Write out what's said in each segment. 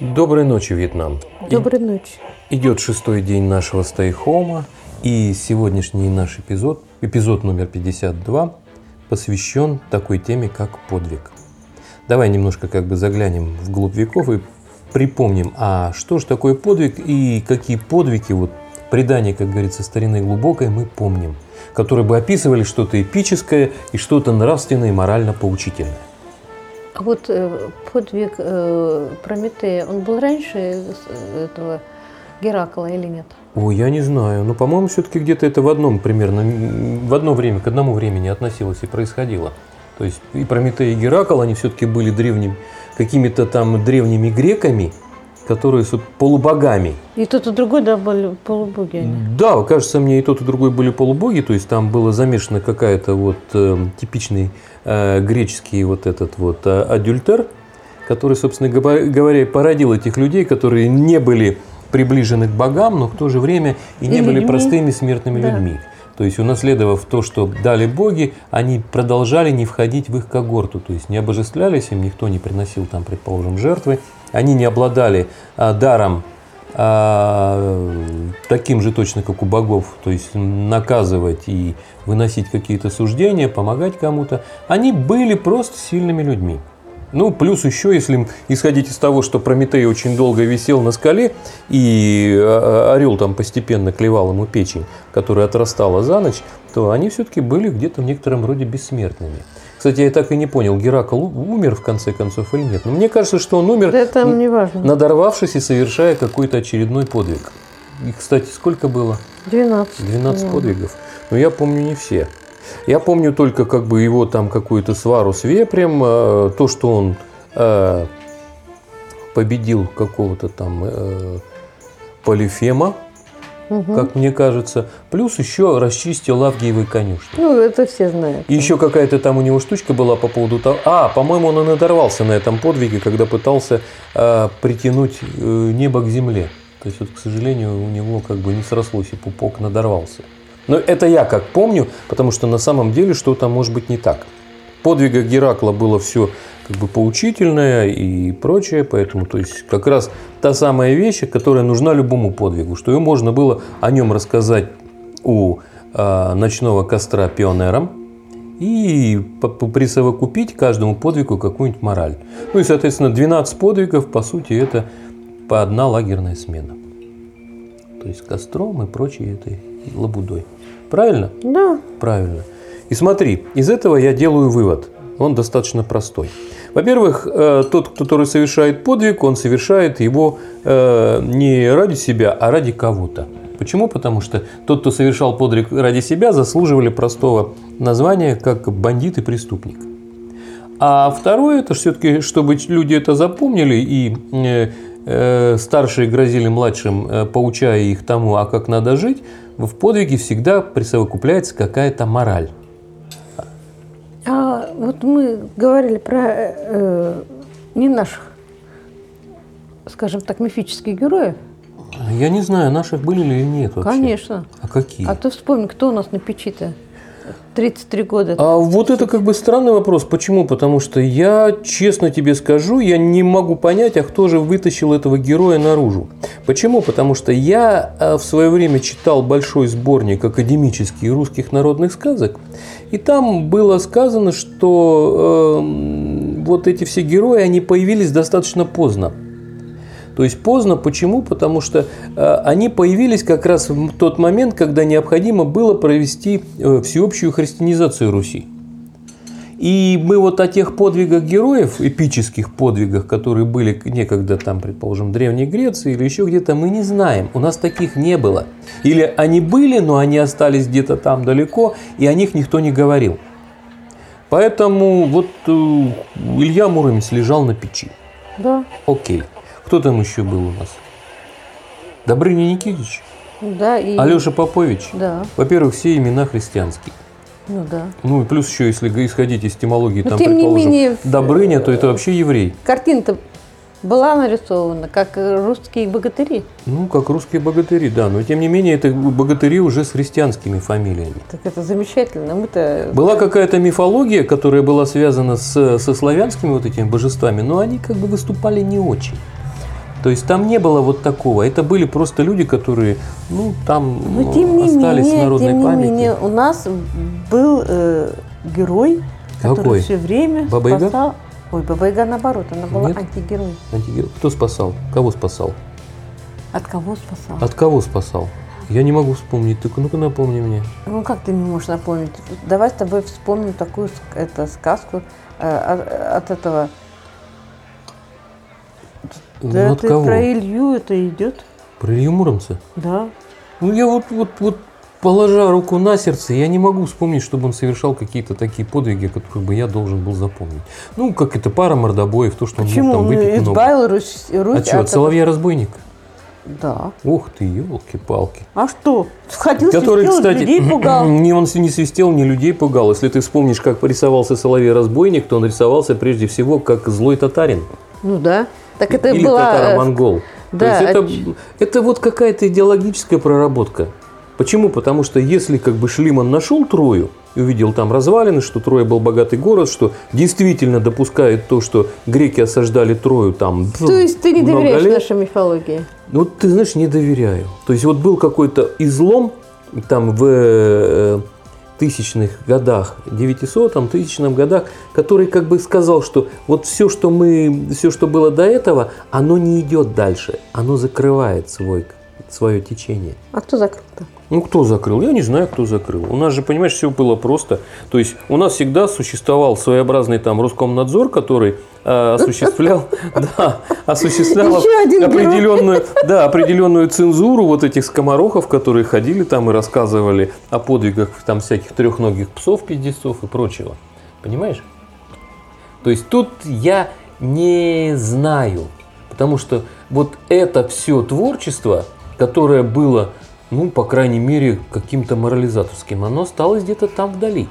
Доброй ночи, Вьетнам. Доброй ночи. Идет шестой день нашего стейхома, и сегодняшний наш эпизод, эпизод номер 52, посвящен такой теме, как подвиг. Давай немножко как бы заглянем в глубь веков и припомним, а что же такое подвиг и какие подвиги, вот предания, как говорится, старины глубокой, мы помним, которые бы описывали что-то эпическое и что-то нравственное и морально поучительное. А вот э, подвиг э, Прометея, он был раньше э, этого Геракла или нет? Ой, я не знаю. Но, по-моему, все-таки где-то это в одном примерно, в одно время, к одному времени относилось и происходило. То есть и Прометей, и Геракл, они все-таки были древними, какими-то там древними греками, которые с полубогами. И тот, и другой, да, были полубоги. Они. Да, кажется мне, и тот, и другой были полубоги, то есть там было замешано какая-то вот э, типичный э, греческий вот этот вот э, адюльтер, который, собственно говоря, породил этих людей, которые не были приближены к богам, но в то же время и не и были людьми. простыми смертными да. людьми. То есть, унаследовав то, что дали боги, они продолжали не входить в их когорту, то есть не обожествлялись им, никто не приносил там, предположим, жертвы, они не обладали а, даром а, таким же точно, как у богов, то есть наказывать и выносить какие-то суждения, помогать кому-то. Они были просто сильными людьми. Ну, плюс еще, если исходить из того, что Прометей очень долго висел на скале, и а, орел там постепенно клевал ему печень, которая отрастала за ночь, то они все-таки были где-то в некотором роде бессмертными. Кстати, я так и не понял, Геракл умер в конце концов или нет. Но мне кажется, что он умер, да это не важно. надорвавшись и совершая какой-то очередной подвиг. И, кстати, сколько было? 12. 12 да. подвигов. Но я помню не все. Я помню только как бы его там какую-то свару с вепрем, э, то, что он э, победил какого-то там э, Полифема, угу. как мне кажется. Плюс еще расчистил Авгиевой конюшни. Ну, это все знают. И еще какая-то там у него штучка была по поводу того... А, по-моему, он и надорвался на этом подвиге, когда пытался э, притянуть э, небо к земле. То есть, вот, к сожалению, у него как бы не срослось, и пупок надорвался. Но это я как помню, потому что на самом деле что-то может быть не так. В подвигах Геракла было все как бы поучительное и прочее, поэтому то есть как раз та самая вещь, которая нужна любому подвигу, что и можно было о нем рассказать у э, ночного костра пионерам и присовокупить каждому подвигу какую-нибудь мораль. Ну и, соответственно, 12 подвигов, по сути, это по одна лагерная смена. То есть костром и прочей этой лабудой. Правильно? Да. Правильно. И смотри, из этого я делаю вывод. Он достаточно простой. Во-первых, э, тот, который совершает подвиг, он совершает его э, не ради себя, а ради кого-то. Почему? Потому что тот, кто совершал подвиг ради себя, заслуживали простого названия, как бандит и преступник. А второе, это все-таки, чтобы люди это запомнили и э, старшие грозили младшим, поучая их тому, а как надо жить, в подвиге всегда присовокупляется какая-то мораль. Вот мы говорили про э, не наших, скажем так, мифических героев. Я не знаю, наших были ли или нет вообще. Конечно. А какие? А ты вспомни, кто у нас на печи-то? 33 года. А вот это как бы странный вопрос. Почему? Потому что я, честно тебе скажу, я не могу понять, а кто же вытащил этого героя наружу. Почему? Потому что я э, в свое время читал большой сборник академических русских народных сказок, и там было сказано, что э, вот эти все герои, они появились достаточно поздно. То есть поздно. Почему? Потому что э, они появились как раз в тот момент, когда необходимо было провести э, всеобщую христианизацию Руси. И мы вот о тех подвигах героев, эпических подвигах, которые были некогда там, предположим, в Древней Греции или еще где-то, мы не знаем. У нас таких не было. Или они были, но они остались где-то там далеко, и о них никто не говорил. Поэтому вот э, Илья Муромец лежал на печи. Да. Окей. Кто там еще был у нас? Добрыня Никитич? Да. И... Алеша Попович? Да. Во-первых, все имена христианские. Ну да. Ну и плюс еще, если исходить из этимологии, Но там, тем предположим, не менее, Добрыня, то это вообще еврей. Картина-то была нарисована, как русские богатыри. Ну, как русские богатыри, да. Но тем не менее, это богатыри уже с христианскими фамилиями. Так это замечательно. Мы-то... Была какая-то мифология, которая была связана с, со славянскими вот этими божествами, но они как бы выступали не очень. То есть там не было вот такого. Это были просто люди, которые, ну, там Но ну, тем не остались в менее, народной тем не памяти. менее, у нас был э, герой, который Какой? все время Баба Яга? спасал. Ой, Баба Яга наоборот, она была Нет? антигерой. Антигерой. Кто спасал? Кого спасал? От кого спасал? От кого спасал? Я не могу вспомнить. Ты ну-ка напомни мне. Ну как ты не можешь напомнить? Давай с тобой вспомним такую это, сказку э, от, от этого. Ну, Да, от ты кого? про Илью это идет? Про Илью Муромца? Да. Ну, я вот, вот, вот, положа руку на сердце, я не могу вспомнить, чтобы он совершал какие-то такие подвиги, которых бы я должен был запомнить. Ну, как это пара мордобоев, то, что Почему? он мог Он там выпить много. избавил Русь, Русь А что, от Соловья-разбойник? этого- Да. Ух ты, елки-палки. А что? Ходил, Который, свистел, кстати, людей пугал. не он не свистел, не людей пугал. Если ты вспомнишь, как порисовался Соловей-разбойник, то он рисовался прежде всего как злой татарин. Ну да. Так это или была... э, татаро-монгол. да, То есть а это, это вот какая-то идеологическая проработка. Почему? Потому что если как бы Шлиман нашел Трою и увидел там развалины, что Троя был богатый город, что действительно допускает то, что греки осаждали Трою там То есть ты не доверяешь лет, нашей мифологии? ну, вот ты знаешь, не доверяю. То есть вот был какой-то излом там в э, тысячных годах, 900 там, тысячном годах, который как бы сказал, что вот все, что мы, все, что было до этого, оно не идет дальше, оно закрывает свой, свое течение. А кто закрыл-то? Ну, кто закрыл? Я не знаю, кто закрыл. У нас же, понимаешь, все было просто. То есть у нас всегда существовал своеобразный там Роскомнадзор, который э, осуществлял, да, осуществлял определенную, да, определенную цензуру вот этих скоморохов, которые ходили там и рассказывали о подвигах там всяких трехногих псов, пиздецов и прочего. Понимаешь? То есть тут я не знаю, потому что вот это все творчество, которое было, ну, по крайней мере, каким-то морализаторским, оно осталось где-то там вдали,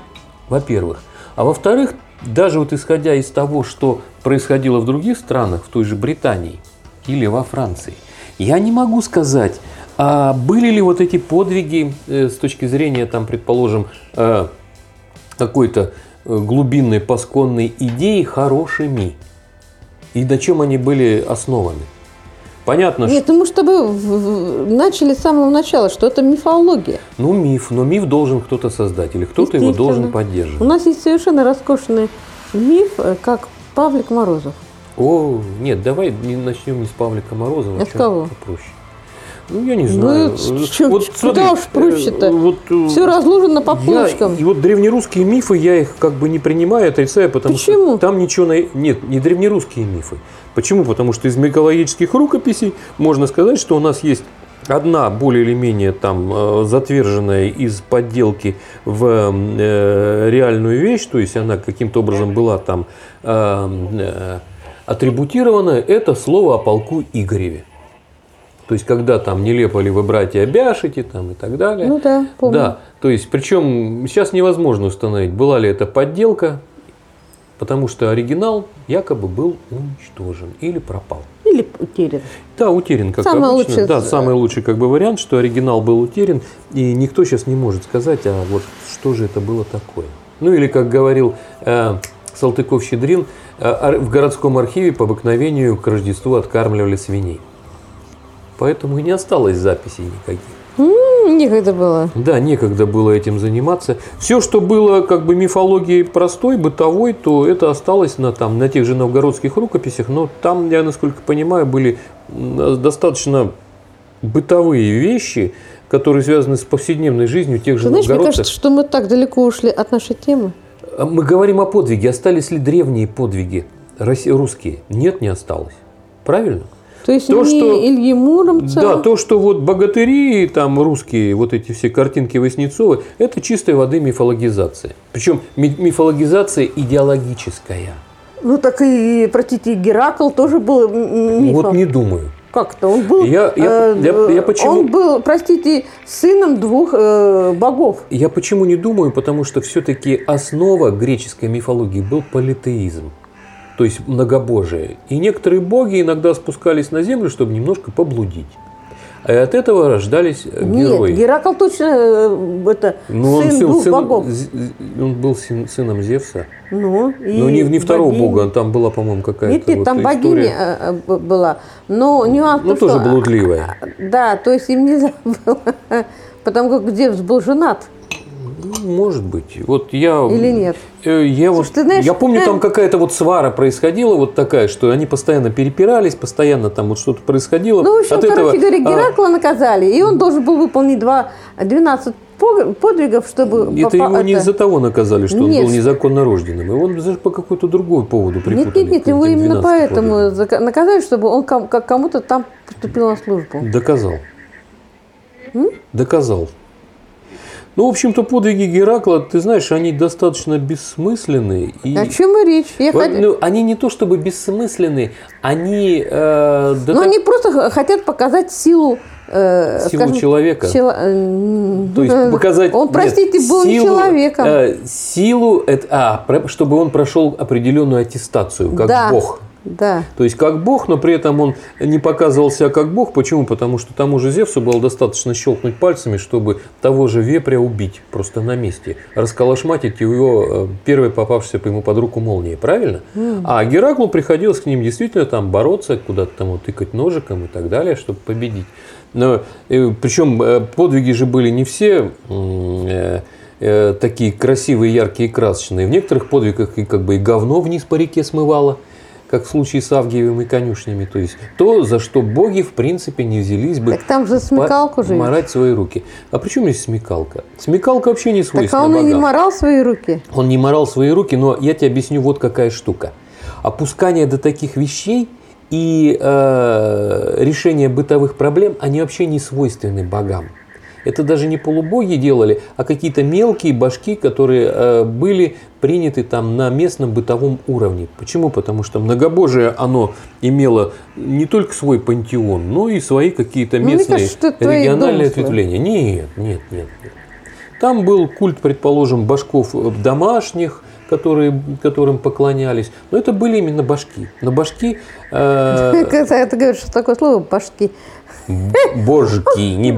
во-первых. А во-вторых, даже вот исходя из того, что происходило в других странах, в той же Британии или во Франции, я не могу сказать, а были ли вот эти подвиги э, с точки зрения, там, предположим, э, какой-то э, глубинной пасконной идеи хорошими. И на чем они были основаны. Понятно, Нет, ну мы в- начали с самого начала, что это мифология. ну миф, но миф должен кто-то создать, или кто-то его должен У поддерживать. нас есть совершенно роскошный миф, э, как Павлик Морозов. О, нет, давай не начнем не с Павлика Морозова, А с кого? попроще. Ну, я не Ну, знаю. это чё- Вот куда смотри, уж проще-то? э, вот, э, Все разложено по Я- полочкам. и вот древнерусские мифы, я их как бы не принимаю, отрицаю, потому Почему? что там ничего... на- Нет, не древнерусские мифы. Почему? Потому что из мифологических рукописей можно сказать, что у нас есть одна более или менее там э, затверженная из подделки в э, реальную вещь, то есть она каким-то образом была там э, э, атрибутирована, это слово о полку Игореве. То есть, когда там нелепо ли вы братья обяшите там и так далее. Ну да, помню. Да, то есть, причем сейчас невозможно установить, была ли это подделка, потому что оригинал якобы был уничтожен или пропал. Или утерян. Да, утерян, как Самый обычно. лучший- Да, самый лучший как бы вариант, что оригинал был утерян, и никто сейчас не может сказать, а вот что же это было такое. Ну или, как говорил э, Салтыков-Щедрин, э, в городском архиве по обыкновению к Рождеству откармливали свиней. Поэтому и не осталось записей никаких. Некогда было. Да, некогда было этим заниматься. Все, что было как бы мифологией простой, бытовой, то это осталось на, там, на тех же новгородских рукописях. Но там, я насколько понимаю, были м, достаточно бытовые вещи, которые связаны с повседневной жизнью тех же Ты знаешь, мне новгородцев. кажется, что мы так далеко ушли от нашей темы. А Мы говорим о подвиге. Остались ли древние подвиги русские? Нет, не осталось. Правильно? То есть То, не что- Ильи Муромца. Да, то, что вот богатыри, там русские, вот эти все картинки Васнецова, это чистой воды мифологизация. Причем ми- мифологизация идеологическая. Ну так и, простите, Геракл тоже был мифом. Вот не думаю. Как-то он был. Я- я- э, я- я почему- Он был, простите, сыном двух э, богов. Я почему не думаю? Потому что все-таки основа греческой мифологии был политеизм. То есть многобожие. И некоторые боги иногда спускались на землю, чтобы немножко поблудить. И от этого рождались э, герои. Нет, Геракл точно э, это Ну, он, сын сын- двух сын- богов. он был сын- сыном Зевса. Ну, и Но не, не второго богиня. бога, там была, по-моему, какая-то Нет, нет, вот там история. богиня э, была. Но нюанс Ну, тоже что- блудливая. Да, то есть им нельзя было, потому как Зевс был женат. Ну, Может быть. Вот я... Или нет? Э, Я, вот, Слушай, ты знаешь, я помню, там какая-то вот свара происходила, вот такая, что они постоянно перепирались, постоянно там вот что-то происходило. Ну, в общем, От короче этого, говоря, а, Геракла наказали, и он должен был выполнить два, 12 пог- подвигов, чтобы... это его не это- из-за того наказали, что Нет. он был незаконно рожденным. Его даже по какой-то другой поводу припутали. Нет, нет, нет, его именно 12 поэтому подвигам. наказали, чтобы он как кому-то там поступил на службу. Доказал. Доказал. Ну, в общем-то, подвиги Геракла, ты знаешь, они достаточно бессмысленные. И... О чем и речь? Я хот- ну, они не то чтобы бессмысленные, они... э, да Но так- они просто хотят показать силу... э, Силу скажем, человека. чела- э, То есть показать... Он, нет, простите, был не силу, человеком. э, силу, это, а, чтобы он прошел определенную аттестацию, как да, Бог. Да. То есть как Бог, но при этом он не показывал себя как Бог. Почему? Потому что тому же Зевсу было достаточно щелкнуть пальцами, чтобы того же вепря убить просто на месте. Расколошматить его э, первой попавшейся по ему под руку молнии. Правильно? А Гераклу приходилось к ним действительно там бороться, куда-то там тыкать ножиком и так далее, чтобы победить. Но, э, причем э, подвиги же были не все такие красивые, яркие, красочные. В некоторых подвигах и как бы и говно вниз по реке смывало как в случае с Авгиевым и конюшнями. То есть то, за что боги в принципе не взялись бы Так там же смекалку же. марать свои руки. А при чем здесь смекалка? Смекалка вообще не Так свойственна а он и не богам. морал свои руки. Он не морал свои руки, но я тебе объясню вот какая штука. Опускание до таких вещей и э, решение бытовых проблем, они вообще не свойственны богам. Это даже не полубоги делали, а какие-то мелкие башки, которые э, были приняты там на местном бытовом уровне. Почему? Потому что многобожие, оно имело не только свой пантеон, но и свои какие-то Ну, местные кажется, региональные ответвления. Нет, нет, нет, нет. Там был культ, предположим, башков э, домашних, которые, которым поклонялись. Но это были именно башки. Но башки э, Когда ты говоришь, что такое слово башки. Божки, не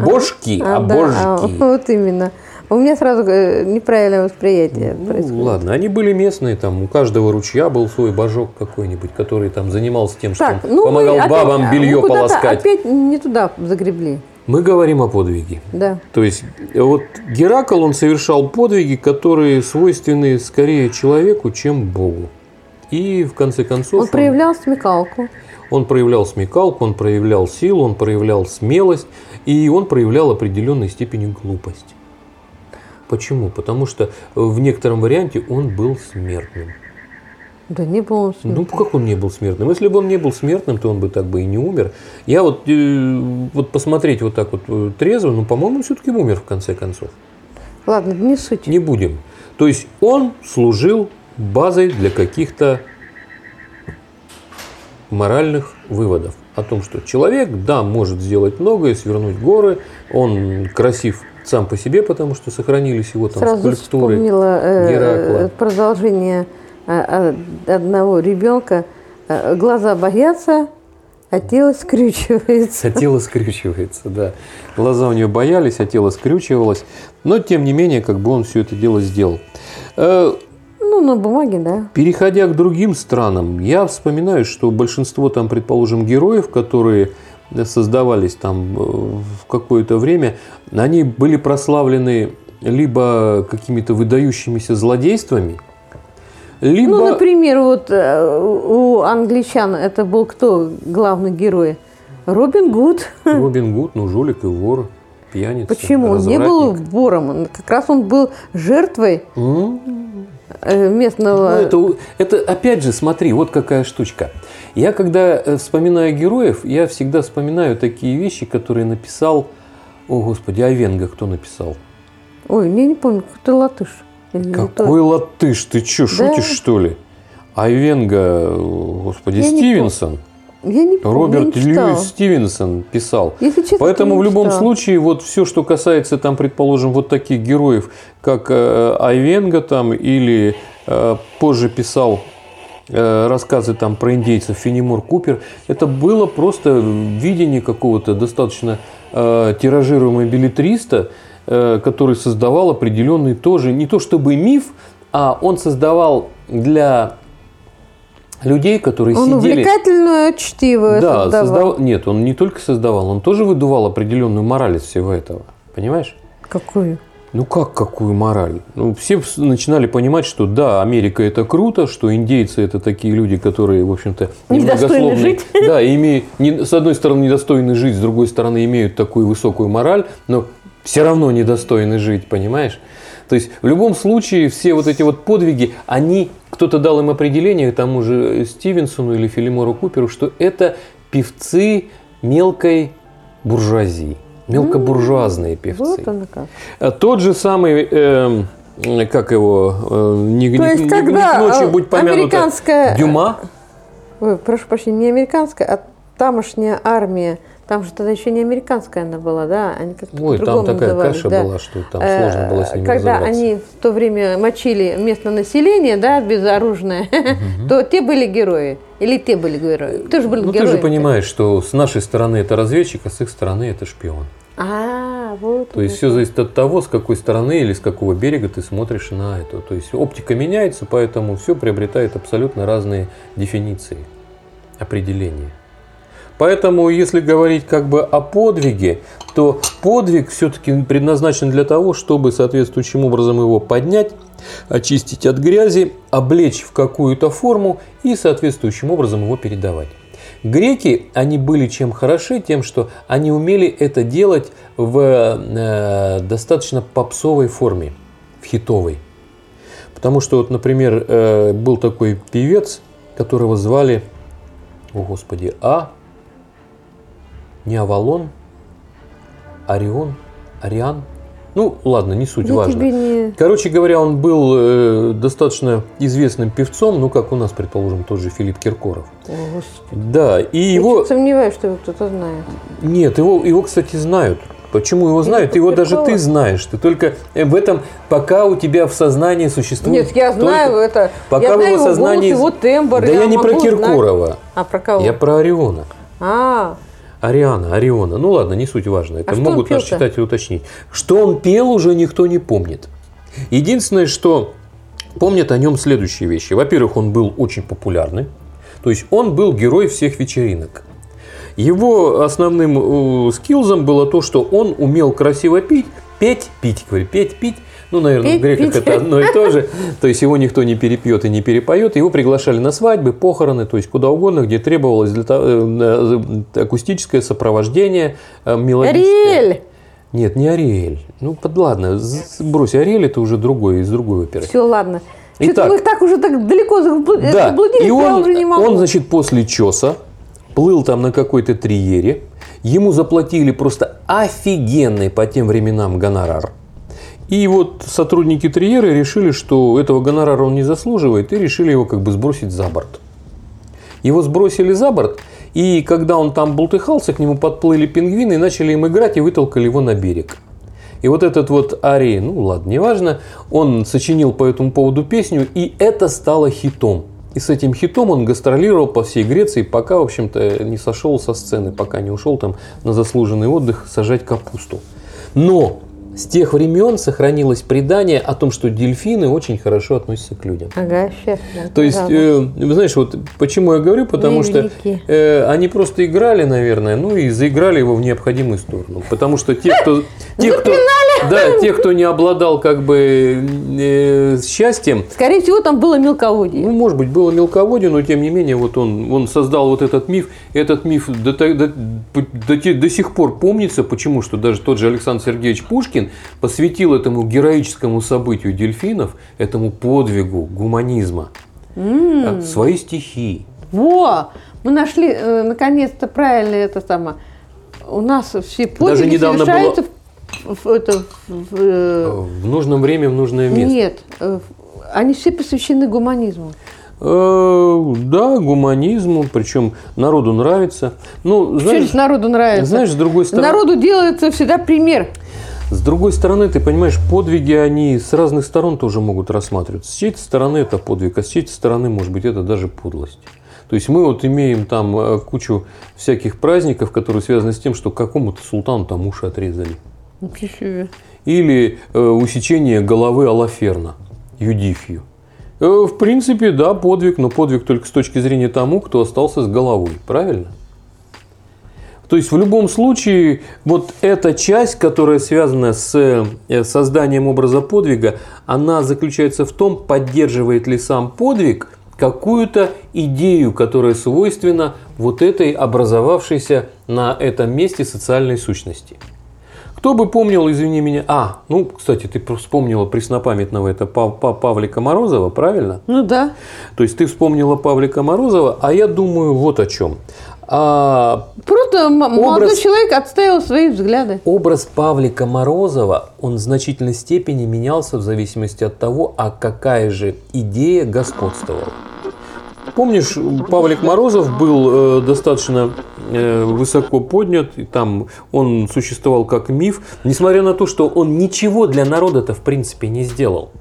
а, да, а, божки. вот именно. У меня сразу э, неправильное восприятие Ну, происходит. ладно, они были местные, там у каждого ручья был свой божок какой-нибудь, который там занимался тем, что Так, он ну помогал опять- бабам а, белье мы полоскать. опять не туда загребли. Мы говорим о подвиге. Да. То есть э, вот Геракл, он совершал подвиги, которые свойственны скорее человеку, чем Богу. И в конце концов Он проявлял смекалку. Он проявлял смекалку, он проявлял силу, он проявлял смелость, и он проявлял определенной степени глупость. Почему? Потому что в некотором варианте он был смертным. Да не был он Ну, смертным. как он не был смертным? Если бы он не был смертным, то он бы так бы и не умер. Я вот, э, вот посмотреть вот так вот э, трезво, ну, по-моему, все-таки умер в конце концов. Ладно, не суть. Не будем. То есть он служил базой для каких-то моральных выводов о том, что человек, да, может сделать многое, свернуть горы, он красив сам по себе, потому что сохранились его там Сразу скульптуры. вспомнила э, Геракла. продолжение э, э, одного ребенка. Э, Глаза боятся, а тело скрючивается. А тело скрючивается, да. Глаза у нее боялись, а тело скрючивалось. Но, тем не менее, как бы он все это дело сделал. Ну, на бумаге, да. Переходя к другим странам, я вспоминаю, что большинство там, предположим, героев, которые создавались там э, в какое-то время, они были прославлены либо какими-то выдающимися злодействами, либо... Ну, например, вот э, у англичан это был кто главный герой? Робин Гуд. Робин Гуд, ну, жулик и вор, пьяница, Почему? Он не был вором. Как раз он был жертвой? Э, местного... Ну, это, это опять же, смотри, вот какая штучка. Я когда э, вспоминаю героев, я всегда вспоминаю такие вещи, которые написал, о господи, Айвенга кто написал? Ой, я не помню, какой-то латыш. Или кто. Какой латыш, ты что, Да. шутишь что ли? Айвенга, о, господи, Я Стивенсон, Я не Роберт я не читала. Льюис Стивенсон писал. Если честно, Поэтому в любом читала. случае, вот все, что касается, там, предположим, вот таких героев, как э, Айвенга там, или э, позже писал э, рассказы там про индейцев Фенемор Купер, это было просто видение какого-то достаточно э, тиражируемого билетриста, э, который создавал определенный тоже, не то чтобы миф, а он создавал для людей, которые Он сидели... увлекательное чтиво Да, создавал. создавал... Нет, он не только создавал, он тоже выдувал определенную мораль из всего этого. Понимаешь? Какую? Ну как какую мораль? Ну, все начинали понимать, что да, Америка это круто, что индейцы это такие люди, которые, в общем-то, Недостойны жить. Да, имеют, не- с одной стороны, недостойны жить, с другой стороны, имеют такую высокую мораль, но все равно недостойны жить, понимаешь? То есть в любом случае все вот эти вот подвиги, они, кто-то дал им определение, тому же Стивенсону или Филимору Куперу, что это певцы мелкой буржуазии, мелкобуржуазные певцы. Вот оно как. А Тот же самый, эм, как его, э, не, То есть, не- когда, не к ночи э, будь помянута, американская- Дюма, Ой, прошу прощения, не американская, а тамошняя армия. Там же тогда еще не американская она была, да? Они как-то ой, там такая назывались, каша да. была, что там Э, сложно было с ними Когда они в то время мочили местное население, да, безоружное, то те были герои. Или те были герои. Кто же был Ну ты же понимаешь, что с нашей стороны это разведчик, а с их стороны это шпион. А, вот. То есть все зависит от того, с какой стороны или с какого берега ты смотришь на это. То есть оптика меняется, поэтому все приобретает абсолютно разные дефиниции, определения. Поэтому, если говорить как бы о подвиге, то подвиг все-таки предназначен для того, чтобы соответствующим образом его поднять, очистить от грязи, облечь в какую-то форму и соответствующим образом его передавать. Греки, они были чем хороши, тем, что они умели это делать в э, достаточно попсовой форме, в хитовой. Потому что, вот, например, э, был такой певец, которого звали, о господи, А, не Авалон, Орион, Ариан. Ну, ладно, не суть, Я важно. тебе не... Короче говоря, он был э, достаточно известным певцом, ну, как у нас, предположим, тот же Филипп Киркоров. О, Господи. Да, и Я его... сомневаюсь, что его кто-то знает. Нет, его, его, кстати, знают. Почему его знают? Его даже ты Киркорова? знаешь. Ты только э, в этом, пока у тебя в сознании существует... Нет, я только- знаю это. Пока я в знаю его его сознании... голос, его тембр. Да я, не про могу знать. Киркорова. А про кого? Я про Ориона. А, Ариана, Ориона. Ну ладно, не суть важно. Это А могут наши читатели уточнить. Что он пел, уже никто не помнит. Единственное, что помнят о нем следующие вещи. Во-первых, он был очень популярный. То есть он был герой всех вечеринок. Его основным э, скиллзом было то, что он умел красиво пить, петь, пить, говорю, петь, пить. Ну, наверное, Петь, в греках это одно и то же. То есть его никто не перепьет и не перепоет. Его приглашали на свадьбы, похороны, то есть куда угодно, где требовалось для того- э, э, акустическое сопровождение э, мелодическое. Ариэль! Нет, не Ариэль. Ну, под, ладно, брось, Ариэль это уже другой, из другой оперы. Все, ладно. Что-то мы так уже так далеко Да, заблудились, и я он, уже не могу. он, значит, после чеса плыл там на какой-то триере. Ему заплатили просто офигенный по тем временам гонорар. И вот сотрудники Триеры решили, что этого гонорара он не заслуживает, и решили его как бы сбросить за борт. Его сбросили за борт, и когда он там бултыхался, к нему подплыли пингвины и начали им играть и вытолкали его на берег. И вот этот вот Ари, ну ладно, неважно, он сочинил по этому поводу песню, и это стало хитом. И с этим хитом он гастролировал по всей Греции, пока, в общем-то, не сошел со сцены, пока не ушел там на заслуженный отдых сажать капусту. Но с тех времен сохранилось предание о том, что дельфины очень хорошо относятся к людям. Ага, сейчас. да, То есть, э, знаешь, вот почему я говорю, потому что э, они просто играли, наверное, ну и заиграли его в необходимую сторону. Потому что те, кто, те, кто, да, те, кто не обладал как бы э, счастьем, Скорее всего, там было мелководье. ну, может быть, было мелководье, но тем не менее, вот он, он создал вот этот миф. Этот миф до, до- до те- до сих пор помнится. Почему? Что даже тот же Александр Сергеевич Пушкин посвятил этому героическому событию дельфинов, этому подвигу гуманизма, э, свои стихи. Во! Мы нашли, э, наконец-то, правильно это самое. У нас все подвиги Даже недавно совершаются в, в- это, в, э, В нужном время, в нужное место. Нет, э, они все посвящены гуманизму. Э, да, гуманизму, причем народу нравится. Ну, знаешь, здесь народу нравится? знаешь, с другой стороны... Народу делается всегда пример. С другой стороны, ты понимаешь, подвиги, они с разных сторон тоже могут рассматриваться. С чьей-то стороны это подвиг, а с чьей-то стороны, может быть, это даже подлость. То есть мы вот имеем там кучу всяких праздников, которые связаны с тем, что какому-то султану там уши отрезали. Или э, усечение головы Алаферна, Юдифью. Э, в принципе, да, подвиг, но подвиг только с точки зрения тому, кто остался с головой. Правильно? То есть в любом случае вот эта часть, которая связана с э, созданием образа подвига, она заключается в том, поддерживает ли сам подвиг какую-то идею, которая свойственна вот этой образовавшейся на этом месте социальной сущности. Кто бы помнил, извини меня, а, ну, кстати, ты вспомнила преснопамятного, это Павлика Морозова, правильно? Ну да. То есть ты вспомнила Павлика Морозова, а я думаю вот о чем. А, Просто образ, молодой человек отставил свои взгляды. Образ Павлика Морозова, он в значительной степени менялся в зависимости от того, а какая же идея господствовала. Помнишь, Павлик Морозов был э, достаточно высоко поднят, и там он существовал как миф, несмотря на то, что он ничего для народа-то в принципе не сделал.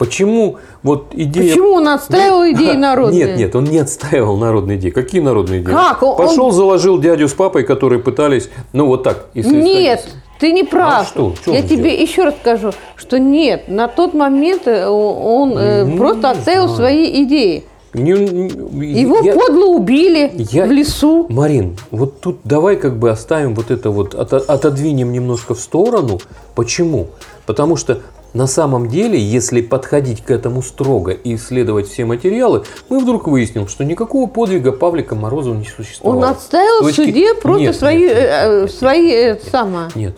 Почему вот идея... Почему он отстаивал идеи народные? Нет, нет, он не отстаивал народные идеи. Какие народные идеи? Как? Он, Пошел, он... заложил дядю с папой, которые пытались, ну вот так. Если нет, исходить. ты не прав. А что? что Я тебе делал? еще раз скажу, что нет, на тот момент э, он ну, просто отстаивал свои идеи. Не, Его я, подло убили я, в лесу. Марин, вот тут давай как бы оставим вот это вот, от, отодвинем немножко в сторону. Почему? Потому что на самом деле, если подходить к этому строго и исследовать все материалы, мы вдруг выясним, что никакого подвига Павлика Морозова не существовало. Он отставил в суде нет, просто нет, свои, нет, э, свои э, сама. Нет,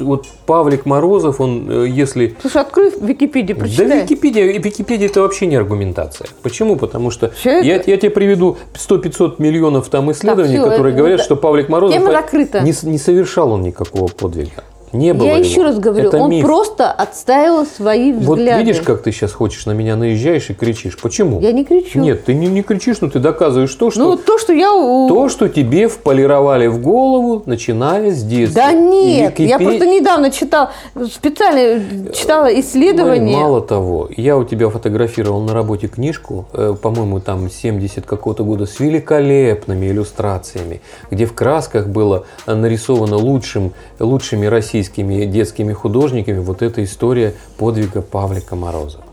вот Павлик Морозов, он, э, если... Слушай, открой Википедию, прочитай. Да Википедия, Википедия это вообще не аргументация. Почему? Потому что я, я тебе приведу 100-500 миллионов там исследований, так, все, которые это, говорят, это, что Павлик Морозов не, не совершал он никакого подвига. Не было Я его. еще раз говорю, Это он миф. просто отстаивал свои взгляды. Вот видишь, как ты сейчас хочешь на меня наезжаешь и кричишь. Почему? Я не кричу. Нет, ты не, не кричишь, но ты доказываешь то, что... Ну, то, что я... То, что тебе вполировали в голову, начиная с детства. Да нет, Википед... я просто недавно читал, специально читала исследования. Мало того, я у тебя фотографировал на работе книжку, э, по-моему, там 70 какого-то года, с великолепными иллюстрациями, где в красках было нарисовано лучшим, лучшими российскими российскими детскими художниками вот эта история подвига Павлика Морозова.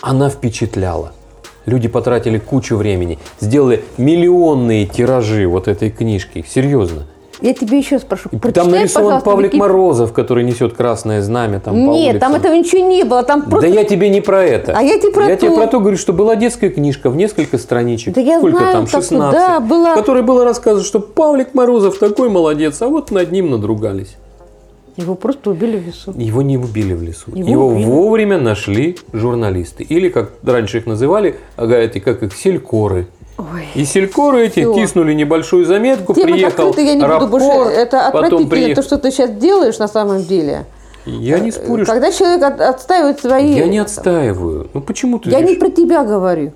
Она впечатляла. Люди потратили кучу времени, сделали миллионные тиражи вот этой книжки. Серьезно. Я тебе еще спрошу. Там нарисован Павлик Вики... Морозов, который несет красное знамя. Там, Нет, там этого ничего не было. Там просто... Да я тебе не про это. А я тебе про я то. тебе про то говорю, что была детская книжка в несколько страничек. Да я Сколько знаю, там? 16. да, была... В которой было рассказано, что Павлик Морозов такой молодец, а вот над ним надругались. Его просто убили в лесу. Его не убили в лесу. Его, Его убили. вовремя нашли журналисты. Или, как раньше их называли, ага, эти, как их, селькоры. Ой, и селькоры эти все. тиснули небольшую заметку, Тема приехал я не рабкор, буду больше. Это отвратительно, приех... то, что ты сейчас делаешь на самом деле. Я не спорю. Когда что... человек отстаивает свои... Я не отстаиваю. Ну почему ты... Я не про тебя говорю.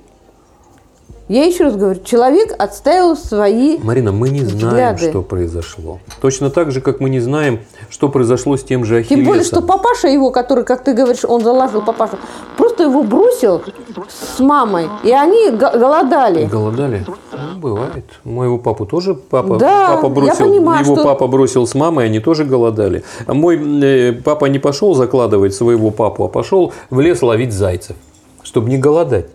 Я еще раз говорю, человек отставил свои Марина, мы не знаем, что произошло. Точно так же, как мы не знаем, что произошло с тем же Ахиллесом. Тем более, что папаша его, который, как ты говоришь, он заложил папашу, просто его бросил с мамой, и они голодали. Голодали? Ну, бывает. Моего папу тоже папа, да, папа бросил, я понимаю, его что... папа бросил с мамой, они тоже голодали. А мой э, папа не пошел закладывать своего папу, а пошел в лес ловить зайцев, чтобы не голодать.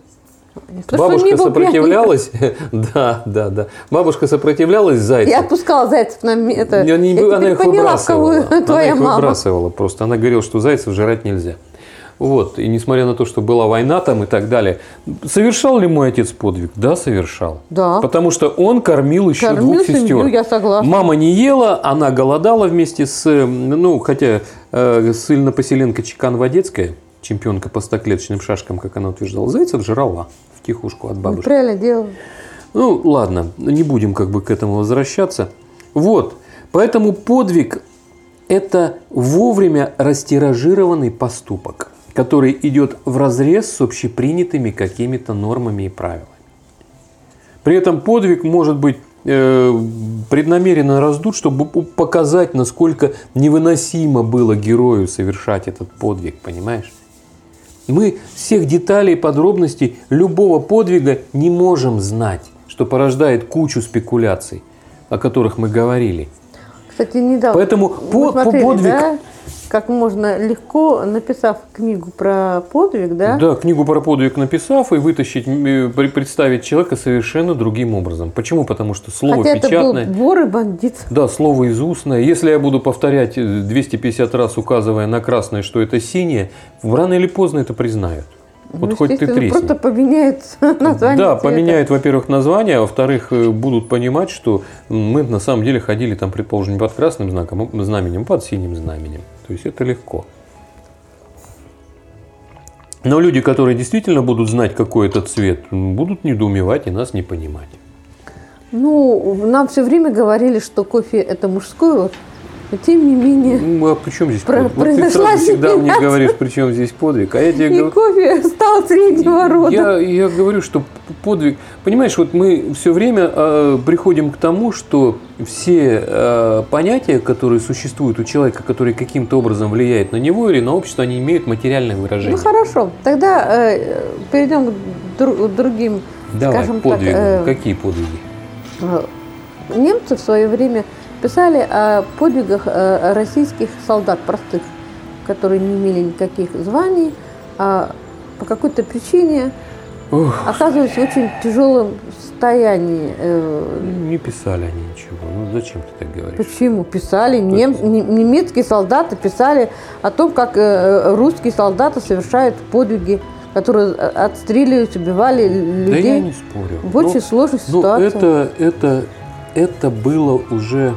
То, Бабушка сопротивлялась, да, да, да. Бабушка сопротивлялась зайцу. Я отпускала зайцев на это. Я не, я она их поняла, выбрасывала. Твоя она их мама. выбрасывала просто. Она говорила, что зайцев жрать нельзя. Вот, и несмотря на то, что была война там и так далее, совершал ли мой отец подвиг? Да, совершал. Да. Потому что он кормил еще кормил двух семью, сестер. я согласна. Мама не ела, она голодала вместе с, ну, хотя э, ссыльно-поселенка Чекан-Водецкая, чемпионка по стоклеточным шашкам, как она утверждала, Зайцев жрала в тихушку от бабушки. Правильно делал. Ну, ладно, не будем как бы к этому возвращаться. Вот, поэтому подвиг – это вовремя растиражированный поступок, который идет в разрез с общепринятыми какими-то нормами и правилами. При этом подвиг может быть э, преднамеренно раздут, чтобы показать, насколько невыносимо было герою совершать этот подвиг, понимаешь? Мы всех деталей и подробностей любого подвига не можем знать, что порождает кучу спекуляций, о которых мы говорили. Кстати, недавно Поэтому по, смотрели, подвиг... Да? Как можно легко, написав книгу про подвиг, да? Да, книгу про подвиг написав и вытащить, представить человека совершенно другим образом. Почему? Потому что слово Хотя печатное. Это был вор и бандит. Да, слово из устное. Если я буду повторять 250 раз, указывая на красное, что это синее, рано или поздно это признают. Вот ну, хоть ты тресни. Просто поменяют название. Да, цвета. поменяют, во-первых, название, а во-вторых, э, будут понимать, что мы на самом деле ходили там, предположим, не под красным знаком, знаменем, под синим знаменем. То есть это легко. Но люди, которые действительно будут знать, какой это цвет, будут недоумевать и нас не понимать. Ну, нам все время говорили, что кофе это мужской. Но тем не менее. Ну, а при чем здесь про- подвиг? Вот ты сразу всегда мне говоришь, при чем здесь подвиг. А я тебе И говорю, кофе стал среднего рода. Я, я говорю, что подвиг. Понимаешь, вот мы все время э, приходим к тому, что все э, понятия, которые существуют у человека, которые каким-то образом влияют на него или на общество, они имеют материальное выражение. Ну хорошо, тогда э, перейдем к дру- другим, Давай, скажем подвигам. так. Э, Какие подвиги? Э, немцы в свое время Писали о подвигах э, российских солдат простых, которые не имели никаких званий, а по какой-то причине Ух. оказывались в очень тяжелом состоянии. Э. Не писали они ничего. Ну зачем ты так говоришь? Почему? Писали. Нем, немецкие солдаты писали о том, как э, русские солдаты совершают подвиги которые отстреливают, убивали людей. Да я не спорю. В очень но, сложной ситуации. это, это, это было уже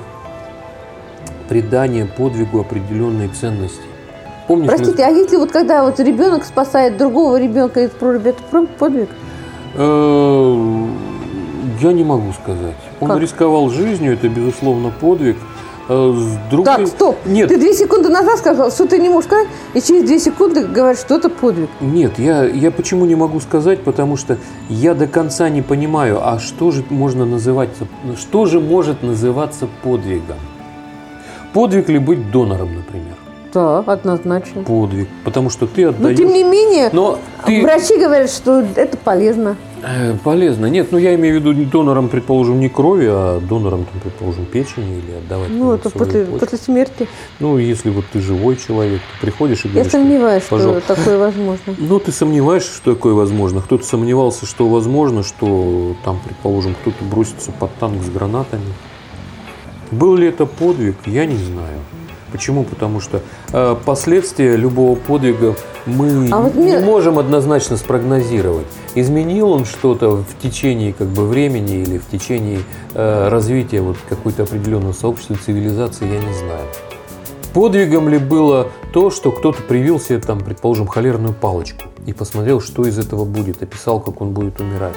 придание подвигу определенной ценности. Помнишь, Простите, мы... а если вот когда вот ребенок спасает другого ребенка из проруби, это подвиг? Э, я не могу сказать. Он как? рисковал жизнью, это безусловно подвиг. Э, с другой... Так, стоп. Нет. Ты две секунды назад сказал, что ты не можешь сказать, и через две секунды говоришь, что это подвиг. Нет, я, я почему не могу сказать, потому что я до конца не понимаю, а что же можно называть, что же может называться подвигом? Подвиг ли быть донором, например? Да, однозначно. Подвиг. Потому что ты отдаешь... Но тем не менее, Но ты... врачи говорят, что это полезно. Э, полезно. Нет, ну я имею в виду донором, предположим, не крови, а донором, там, предположим, печени или отдавать. Ну, это после, после смерти. Ну, если вот ты живой человек, ты приходишь и говоришь... Я сомневаюсь, что, что такое возможно. Ну, ты сомневаешься, что такое возможно. Кто-то сомневался, что возможно, что там, предположим, кто-то бросится под танк с гранатами. Был ли это подвиг, я не знаю. Почему? Потому что э, последствия любого подвига мы а вот не можем однозначно спрогнозировать. Изменил он что-то в течение как бы времени или в течение э, развития вот какой-то определенного сообщества, цивилизации, я не знаю. Подвигом ли было то, что кто-то привил себе, там, предположим, холерную палочку и посмотрел, что из этого будет, описал, как он будет умирать?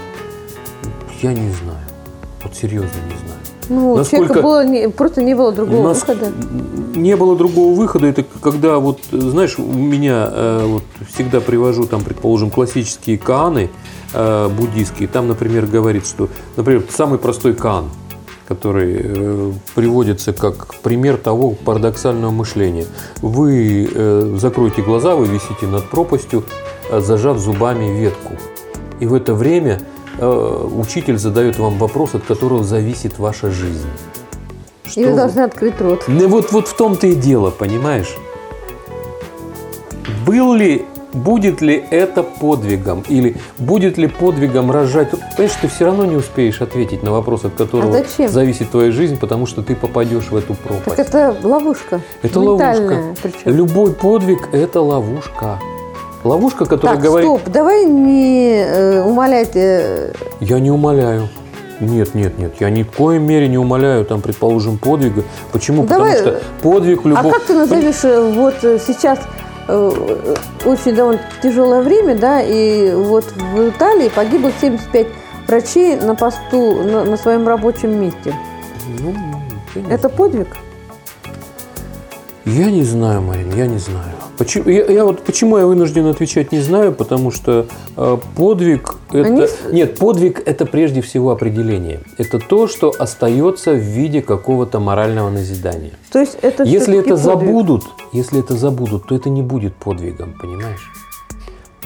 Я не знаю. Вот серьезно не знаю. Ну, Насколько... было не, просто не было другого Нас... выхода. Не было другого выхода. Это когда вот, знаешь, у меня э, вот всегда привожу там, предположим, классические кааны э, буддийские. Там, например, говорит, что, например, самый простой каан, который э, приводится как пример того парадоксального мышления. Вы э, закройте глаза, вы висите над пропастью, э, зажав зубами ветку. И в это время Э, учитель задает вам вопрос, от которого зависит ваша жизнь. Что и вы должны открыть рот. Ну, вот, вот в том-то и дело, понимаешь? Был ли, будет ли это подвигом? Или будет ли подвигом рожать? Понимаешь, ты все равно не успеешь ответить на вопрос, от которого а зависит твоя жизнь, потому что ты попадешь в эту пропасть. Так это ловушка. Это ловушка. Причем. Любой подвиг – это ловушка. Ловушка, которая так, говорит... стоп, давай не э, умолять... Э... Я не умоляю. Нет, нет, нет, я ни в коей мере не умоляю, там, предположим, подвига. Почему? Давай, Потому что подвиг любого... А как ты назовешь э, вот э, сейчас э, очень довольно тяжелое время, да, и вот в Италии погибло 75 врачей на посту, на, на своем рабочем месте. Ну, Это подвиг? Я не знаю, Марин, я не знаю. Почему, я, я вот почему я вынужден отвечать не знаю, потому что э, подвиг это Они... нет подвиг это прежде всего определение. Это то, что остается в виде какого-то морального назидания. То есть это если это подвиг. забудут, если это забудут, то это не будет подвигом, понимаешь?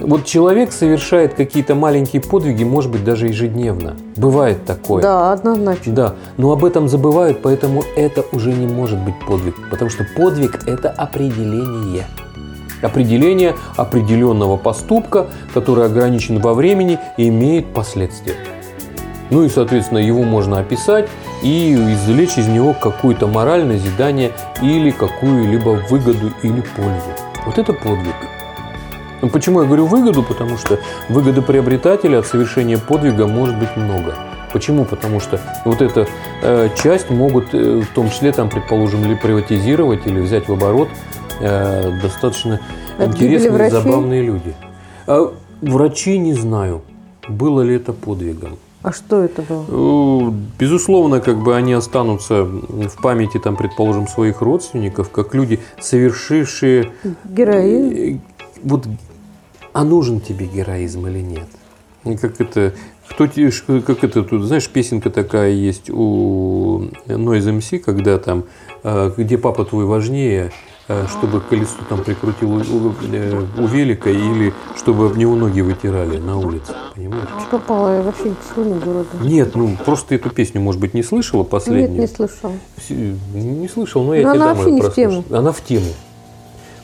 Вот человек совершает какие-то маленькие подвиги, может быть, даже ежедневно. Бывает такое. Да, однозначно. Да, но об этом забывают, поэтому это уже не может быть подвиг. Потому что подвиг – это определение. Определение определенного поступка, который ограничен во времени и имеет последствия. Ну и, соответственно, его можно описать и извлечь из него какое-то моральное задание или какую-либо выгоду или пользу. Вот это подвиг. Ну, почему я говорю выгоду? Потому что выгоды приобретателя от совершения подвига может быть много. Почему? Потому что вот эта э, часть могут, э, в том числе, там, предположим, или приватизировать, или взять в оборот э, достаточно От интересные, забавные люди. А врачи не знаю, было ли это подвигом. А что это было? Э, безусловно, как бы они останутся в памяти, там, предположим, своих родственников, как люди, совершившие... Героин? Э, вот а нужен тебе героизм или нет? И как это, кто, как это тут, знаешь, песенка такая есть у Noise MC, когда там, э, где папа твой важнее, э, чтобы колесо там прикрутил у, у, э, у велика или чтобы об него ноги вытирали на улице, понимаешь? Попала, я вообще не слышала города. Нет, ну просто эту песню, может быть, не слышала последнюю? Нет, не слышал. Не слышал, но я но тебе она домой в тему. Она в тему.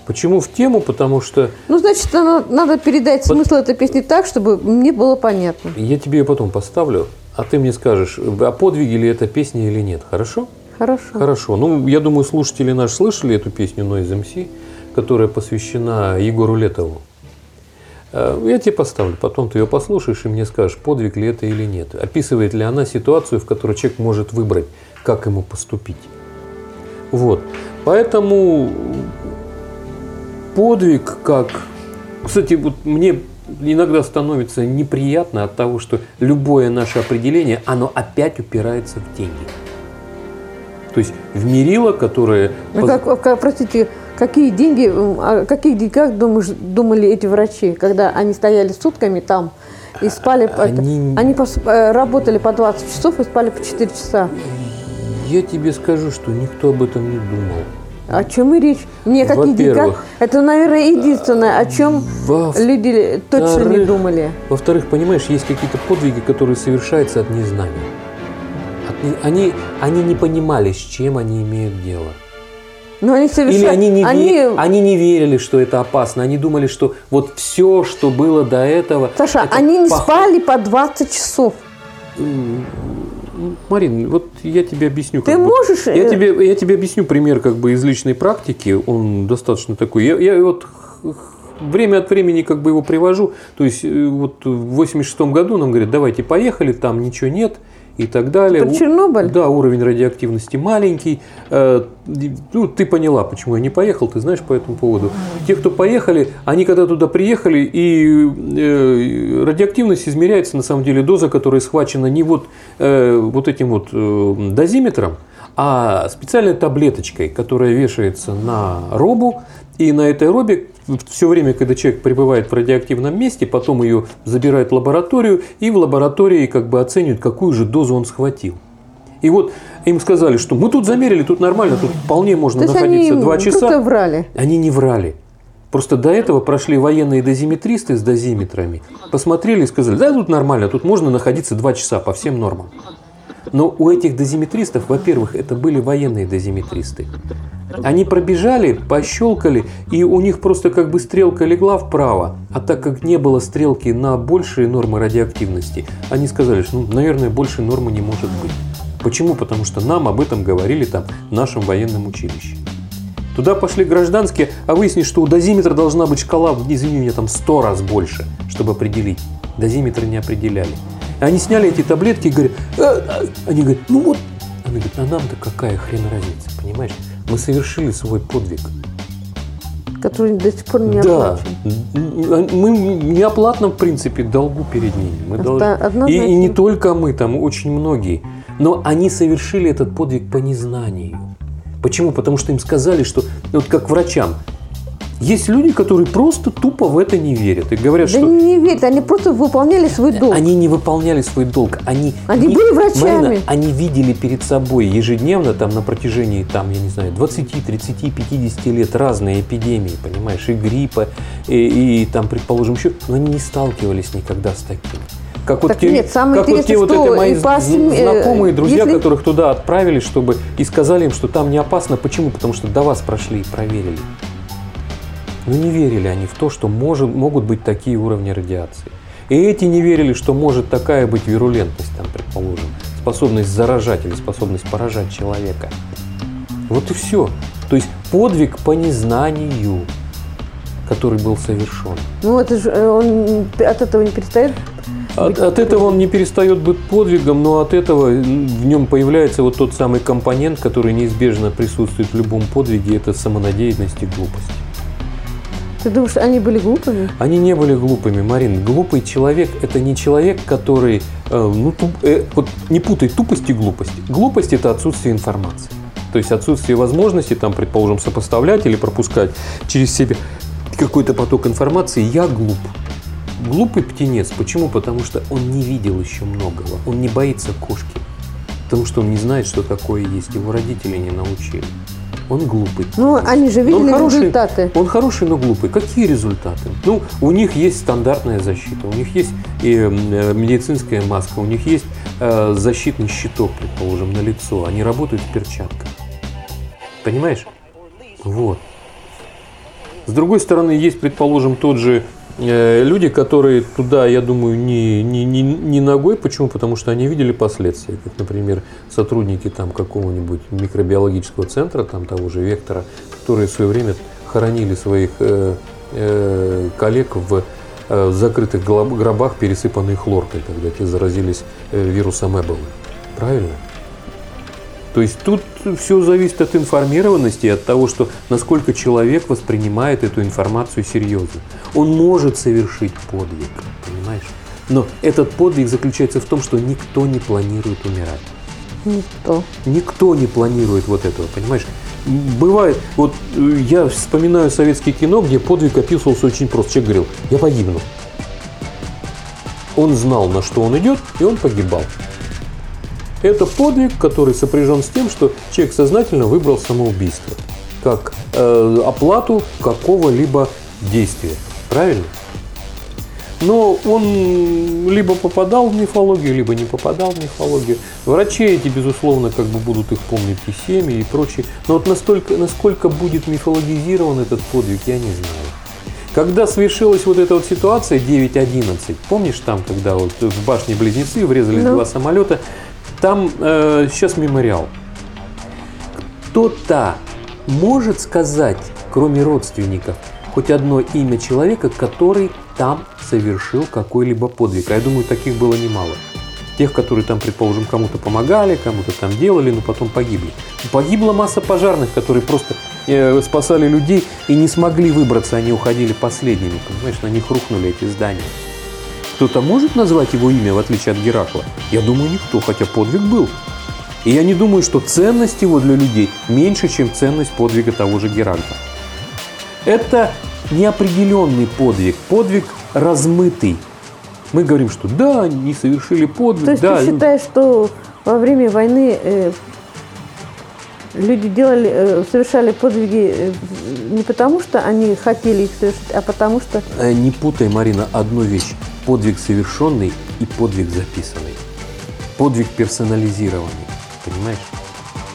Почему в тему? Потому что... Ну, значит, она, надо передать Под... смысл этой песни так, чтобы мне было понятно. Я тебе ее потом поставлю, а ты мне скажешь, о подвиге ли эта песня или нет. Хорошо? Хорошо. Хорошо. Ну, я думаю, слушатели наши слышали эту песню Noise MC, которая посвящена Егору Летову. Э, я тебе поставлю, потом ты ее послушаешь и мне скажешь, подвиг ли это или нет. Описывает ли она ситуацию, в которой человек может выбрать, как ему поступить. Вот. Поэтому подвиг как... Кстати, вот мне иногда становится неприятно от того, что любое наше определение, оно опять упирается в деньги. То есть в мерило, которое... Ну, как, как, простите, какие деньги, о каких деньгах думаешь, думали эти врачи, когда они стояли сутками там и спали... Они, они пос, э, работали по 20 часов и спали по 4 часа. Я тебе скажу, что никто об этом не думал. О чем и речь? Мне какие деньгах? Это, наверное, единственное, о чем люди точно не думали. Во-вторых, понимаешь, есть какие-то подвиги, которые совершаются от незнания. От, они, они не понимали, с чем они имеют дело. Но они совершали... Или они не, они... Ве... они не верили, что это опасно. Они думали, что вот все, что было до этого... Саша, они не пох... спали по 20 часов. Марин, вот я тебе объясню. Ты можешь? Бы, я, э, тебе, я тебе объясню пример как бы из личной практики. Он достаточно такой. Я, я вот время от времени как бы его привожу. То есть э, вот в 86 году нам говорят, давайте поехали, там ничего нет и так далее. Про Чернобыль? Да, уровень радиоактивности маленький. Э, ну, ты поняла, почему я не поехал, ты знаешь по этому поводу. Те, кто поехали, они когда туда приехали, и э, радиоактивность измеряется, на самом деле, доза, которая схвачена не вот, э, вот этим вот дозиметром, а специальной таблеточкой, которая вешается на робу, и на этой робе все время, когда человек пребывает в радиоактивном месте, потом ее забирают в лабораторию, и в лаборатории как бы оценивают, какую же дозу он схватил. И вот им сказали, что мы тут замерили, тут нормально, тут вполне можно То находиться они два часа. врали. Они не врали. Просто до этого прошли военные дозиметристы с дозиметрами, посмотрели и сказали, да, тут нормально, тут можно находиться два часа по всем нормам. Но у этих дозиметристов, во-первых, это были военные дозиметристы. Они пробежали, пощелкали, и у них просто как бы стрелка легла вправо. А так как не было стрелки на большие нормы радиоактивности, они сказали, что, ну, наверное, больше нормы не может быть. Почему? Потому что нам об этом говорили там в нашем военном училище. Туда пошли гражданские, а выяснилось, что у дозиметра должна быть шкала, извини меня, там 100 раз больше, чтобы определить. Дозиметры не определяли. Они сняли эти таблетки и говорят, а, а. они говорят, ну вот. Они говорят, а нам-то какая хрен разница, понимаешь? Мы совершили свой подвиг. Который до сих пор не да. оплачен. Мы неоплатно, в принципе, долгу перед ними. Мы должны... и, и не только мы, там очень многие. Но они совершили этот подвиг по незнанию. Почему? Потому что им сказали, что вот как врачам, есть люди, которые просто тупо в это не верят и говорят, да что... не верят, они просто выполняли свой долг. Они не выполняли свой долг. Они, они не... были врачами. Марина, они видели перед собой ежедневно там на протяжении, там, я не знаю, 20, 30, 50 лет разные эпидемии, понимаешь, и гриппа, и, и там, предположим, еще, но они не сталкивались никогда с таким. Как вот так те, нет, самое как вот те вот это мои по... знакомые, друзья, Если... которых туда отправили, чтобы и сказали им, что там не опасно. Почему? Потому что до вас прошли и проверили. Но не верили они в то, что может, могут быть такие уровни радиации. И эти не верили, что может такая быть вирулентность, там, предположим, способность заражать или способность поражать человека. Вот и все. То есть подвиг по незнанию, который был совершен. Ну, это же э, он от этого не перестает от, от этого он не перестает быть подвигом, но от этого в нем появляется вот тот самый компонент, который неизбежно присутствует в любом подвиге, это самонадеянность и глупость. Ты думаешь, они были глупыми? Они не были глупыми, Марин. Глупый человек – это не человек, который… Э, ну, туп, э, вот не путай тупость и глупость. Глупость – это отсутствие информации. То есть отсутствие возможности, там, предположим, сопоставлять или пропускать через себя какой-то поток информации. Я глуп. Глупый птенец. Почему? Потому что он не видел еще многого. Он не боится кошки. Потому что он не знает, что такое есть. Его родители не научили. Он глупый. Ну, они же видели он хороший, результаты. Он хороший, но глупый. Какие результаты? Ну, у них есть стандартная защита, у них есть и э, медицинская маска, у них есть э, защитный щиток, предположим, на лицо. Они работают в перчатках. Понимаешь? Вот. С другой стороны, есть, предположим, тот же Э, люди, которые туда, я думаю, не, не, не, не ногой. Почему? Потому что они видели последствия. Как, например, сотрудники там какого-нибудь микробиологического центра, там того же Вектора, которые в свое время хоронили своих э, э, коллег в э, закрытых гробах, пересыпанные хлоркой, когда те заразились э, вирусом Эбола. Правильно? То есть тут все зависит от информированности, от того, что насколько человек воспринимает эту информацию серьезно. Он может совершить подвиг, понимаешь? Но этот подвиг заключается в том, что никто не планирует умирать. Никто. Никто не планирует вот этого, понимаешь? Бывает, вот э, я вспоминаю советское кино, где подвиг описывался очень просто. Человек говорил, я погибну. Он знал, на что он идет, и он погибал. Это подвиг, который сопряжен с тем, что человек сознательно выбрал самоубийство как э, оплату какого-либо действия. Правильно? Но он либо попадал в мифологию, либо не попадал в мифологию. Врачи эти, безусловно, как бы будут их помнить и семьи, и прочее. Но вот настолько, насколько будет мифологизирован этот подвиг, я не знаю. Когда совершилась вот эта вот ситуация 9.11, помнишь там, когда вот в башне Близнецы врезались ну. два самолета, там э, сейчас мемориал. Кто-то может сказать, кроме родственников, хоть одно имя человека, который там совершил какой-либо подвиг. А я думаю, таких было немало. Тех, которые там, предположим, кому-то помогали, кому-то там делали, но потом погибли. Погибла масса пожарных, которые просто э, спасали людей и не смогли выбраться, они уходили последними. Понимаешь, на них рухнули эти здания. Кто-то может назвать его имя, в отличие от Геракла? Я думаю, никто, хотя подвиг был. И я не думаю, что ценность его для людей меньше, чем ценность подвига того же Геракла. Это неопределенный подвиг, подвиг размытый. Мы говорим, что да, они совершили подвиг. То есть да. ты считаешь, что во время войны э, люди делали, э, совершали подвиги э, не потому, что они хотели их совершить, а потому что... Э, не путай, Марина, одну вещь подвиг совершенный и подвиг записанный. Подвиг персонализированный, понимаешь?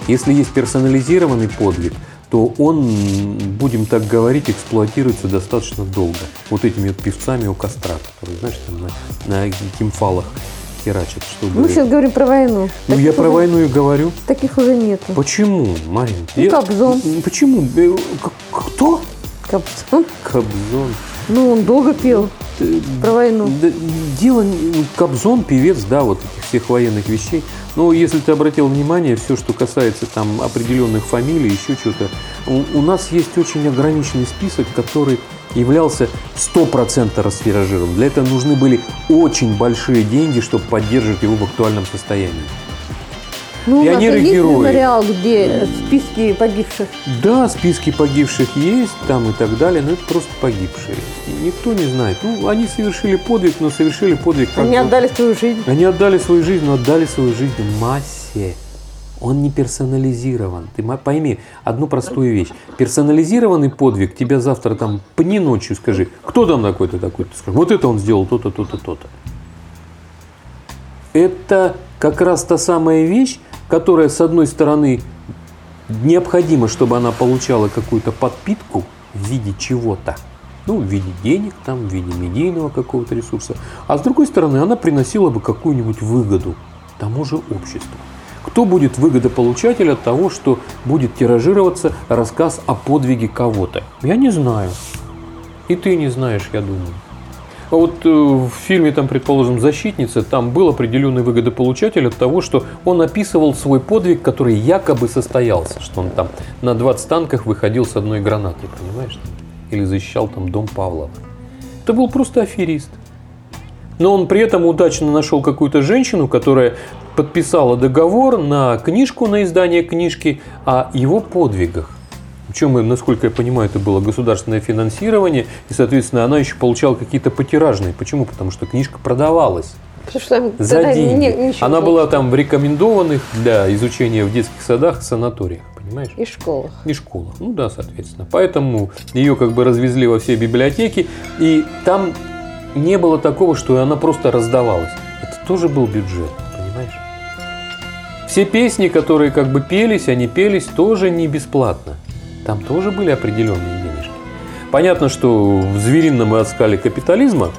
Если есть персонализированный подвиг, то он, будем так говорить, эксплуатируется достаточно долго. Вот этими вот певцами у костра, которые, знаешь, там на, на кимфалах херачат. Что Мы сейчас говорим про войну. Ну, Таких я про войну и говорю. Таких уже нету. Почему, Марин? Ну, я... Кобзон. Почему? Э, кто? Кобзон. Кобзон. Ну, он долго пел про войну. Дело, Кобзон, певец, да, вот этих всех военных вещей. Но если ты обратил внимание, все, что касается там определенных фамилий, еще что-то, у, у нас есть очень ограниченный список, который являлся 100% расфиражирован. Для этого нужны были очень большие деньги, чтобы поддерживать его в актуальном состоянии. Ну, Пионеры герои. Есть мемориал, где списки погибших. Да, списки погибших есть, там и так далее, но это просто погибшие. Никто не знает. Ну, они совершили подвиг, но совершили подвиг. Они отдали свою жизнь. Они отдали свою жизнь, но отдали свою жизнь массе. Он не персонализирован. Ты пойми одну простую вещь. Персонализированный подвиг тебя завтра там пни ночью скажи, кто там такой-то такой-то. Скажи, вот это он сделал то-то, то-то, то-то. Это как раз та самая вещь, которая, с одной стороны, необходима, чтобы она получала какую-то подпитку в виде чего-то. Ну, в виде денег, там, в виде медийного какого-то ресурса. А с другой стороны, она приносила бы какую-нибудь выгоду тому же обществу. Кто будет выгодополучатель от того, что будет тиражироваться рассказ о подвиге кого-то? Я не знаю. И ты не знаешь, я думаю. А вот э, в фильме, там, предположим, «Защитница», там был определенный выгодополучатель от того, что он описывал свой подвиг, который якобы состоялся, что он там на 20 танках выходил с одной гранатой, понимаешь? Или защищал там дом Павлова. Это был просто аферист. Но он при этом удачно нашел какую-то женщину, которая подписала договор на книжку, на издание книжки о его подвигах. Причем, насколько я понимаю, это было государственное финансирование, и, соответственно, она еще получала какие-то потиражные. Почему? Потому что книжка продавалась. Потому что там за деньги. Не, она была там в рекомендованных для изучения в детских садах санаториях, понимаешь? И школах. И школах, ну да, соответственно. Поэтому ее как бы развезли во все библиотеки, и там не было такого, что она просто раздавалась. Это тоже был бюджет, понимаешь? Все песни, которые как бы пелись, они пелись тоже не бесплатно там тоже были определенные денежки. Понятно, что в зверином и оскале капитализма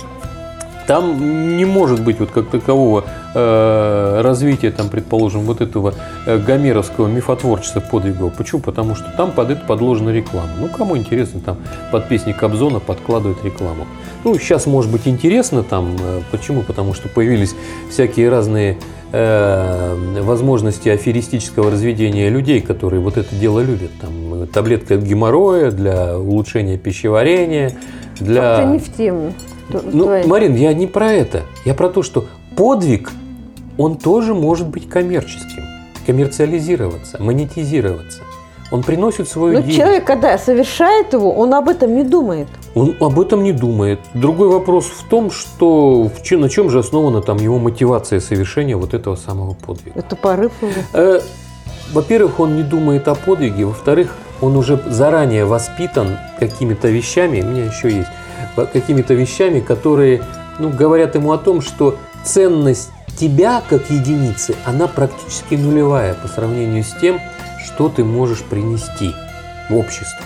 там не может быть вот как такового э, развития, там, предположим, вот этого э, гомеровского мифотворчества подвигового. Почему? Потому что там под это подложена реклама. Ну, кому интересно, там под песни Кобзона подкладывают рекламу. Ну, сейчас может быть интересно там. Э, почему? Потому что появились всякие разные возможности аферистического разведения людей, которые вот это дело любят. Там таблетка от геморроя для улучшения пищеварения, для... Это не в тему. Ну, твоей. Марин, я не про это. Я про то, что подвиг, он тоже может быть коммерческим, коммерциализироваться, монетизироваться. Он приносит свою Но человек, когда совершает его, он об этом не думает. Он об этом не думает. Другой вопрос в том, что в чем, на чем же основана там его мотивация совершения вот этого самого подвига. Это порыв уже. Э, во-первых, он не думает о подвиге. Во-вторых, он уже заранее воспитан какими-то вещами. У меня еще есть какими-то вещами, которые ну, говорят ему о том, что ценность тебя как единицы, она практически нулевая по сравнению с тем, что ты можешь принести в общество.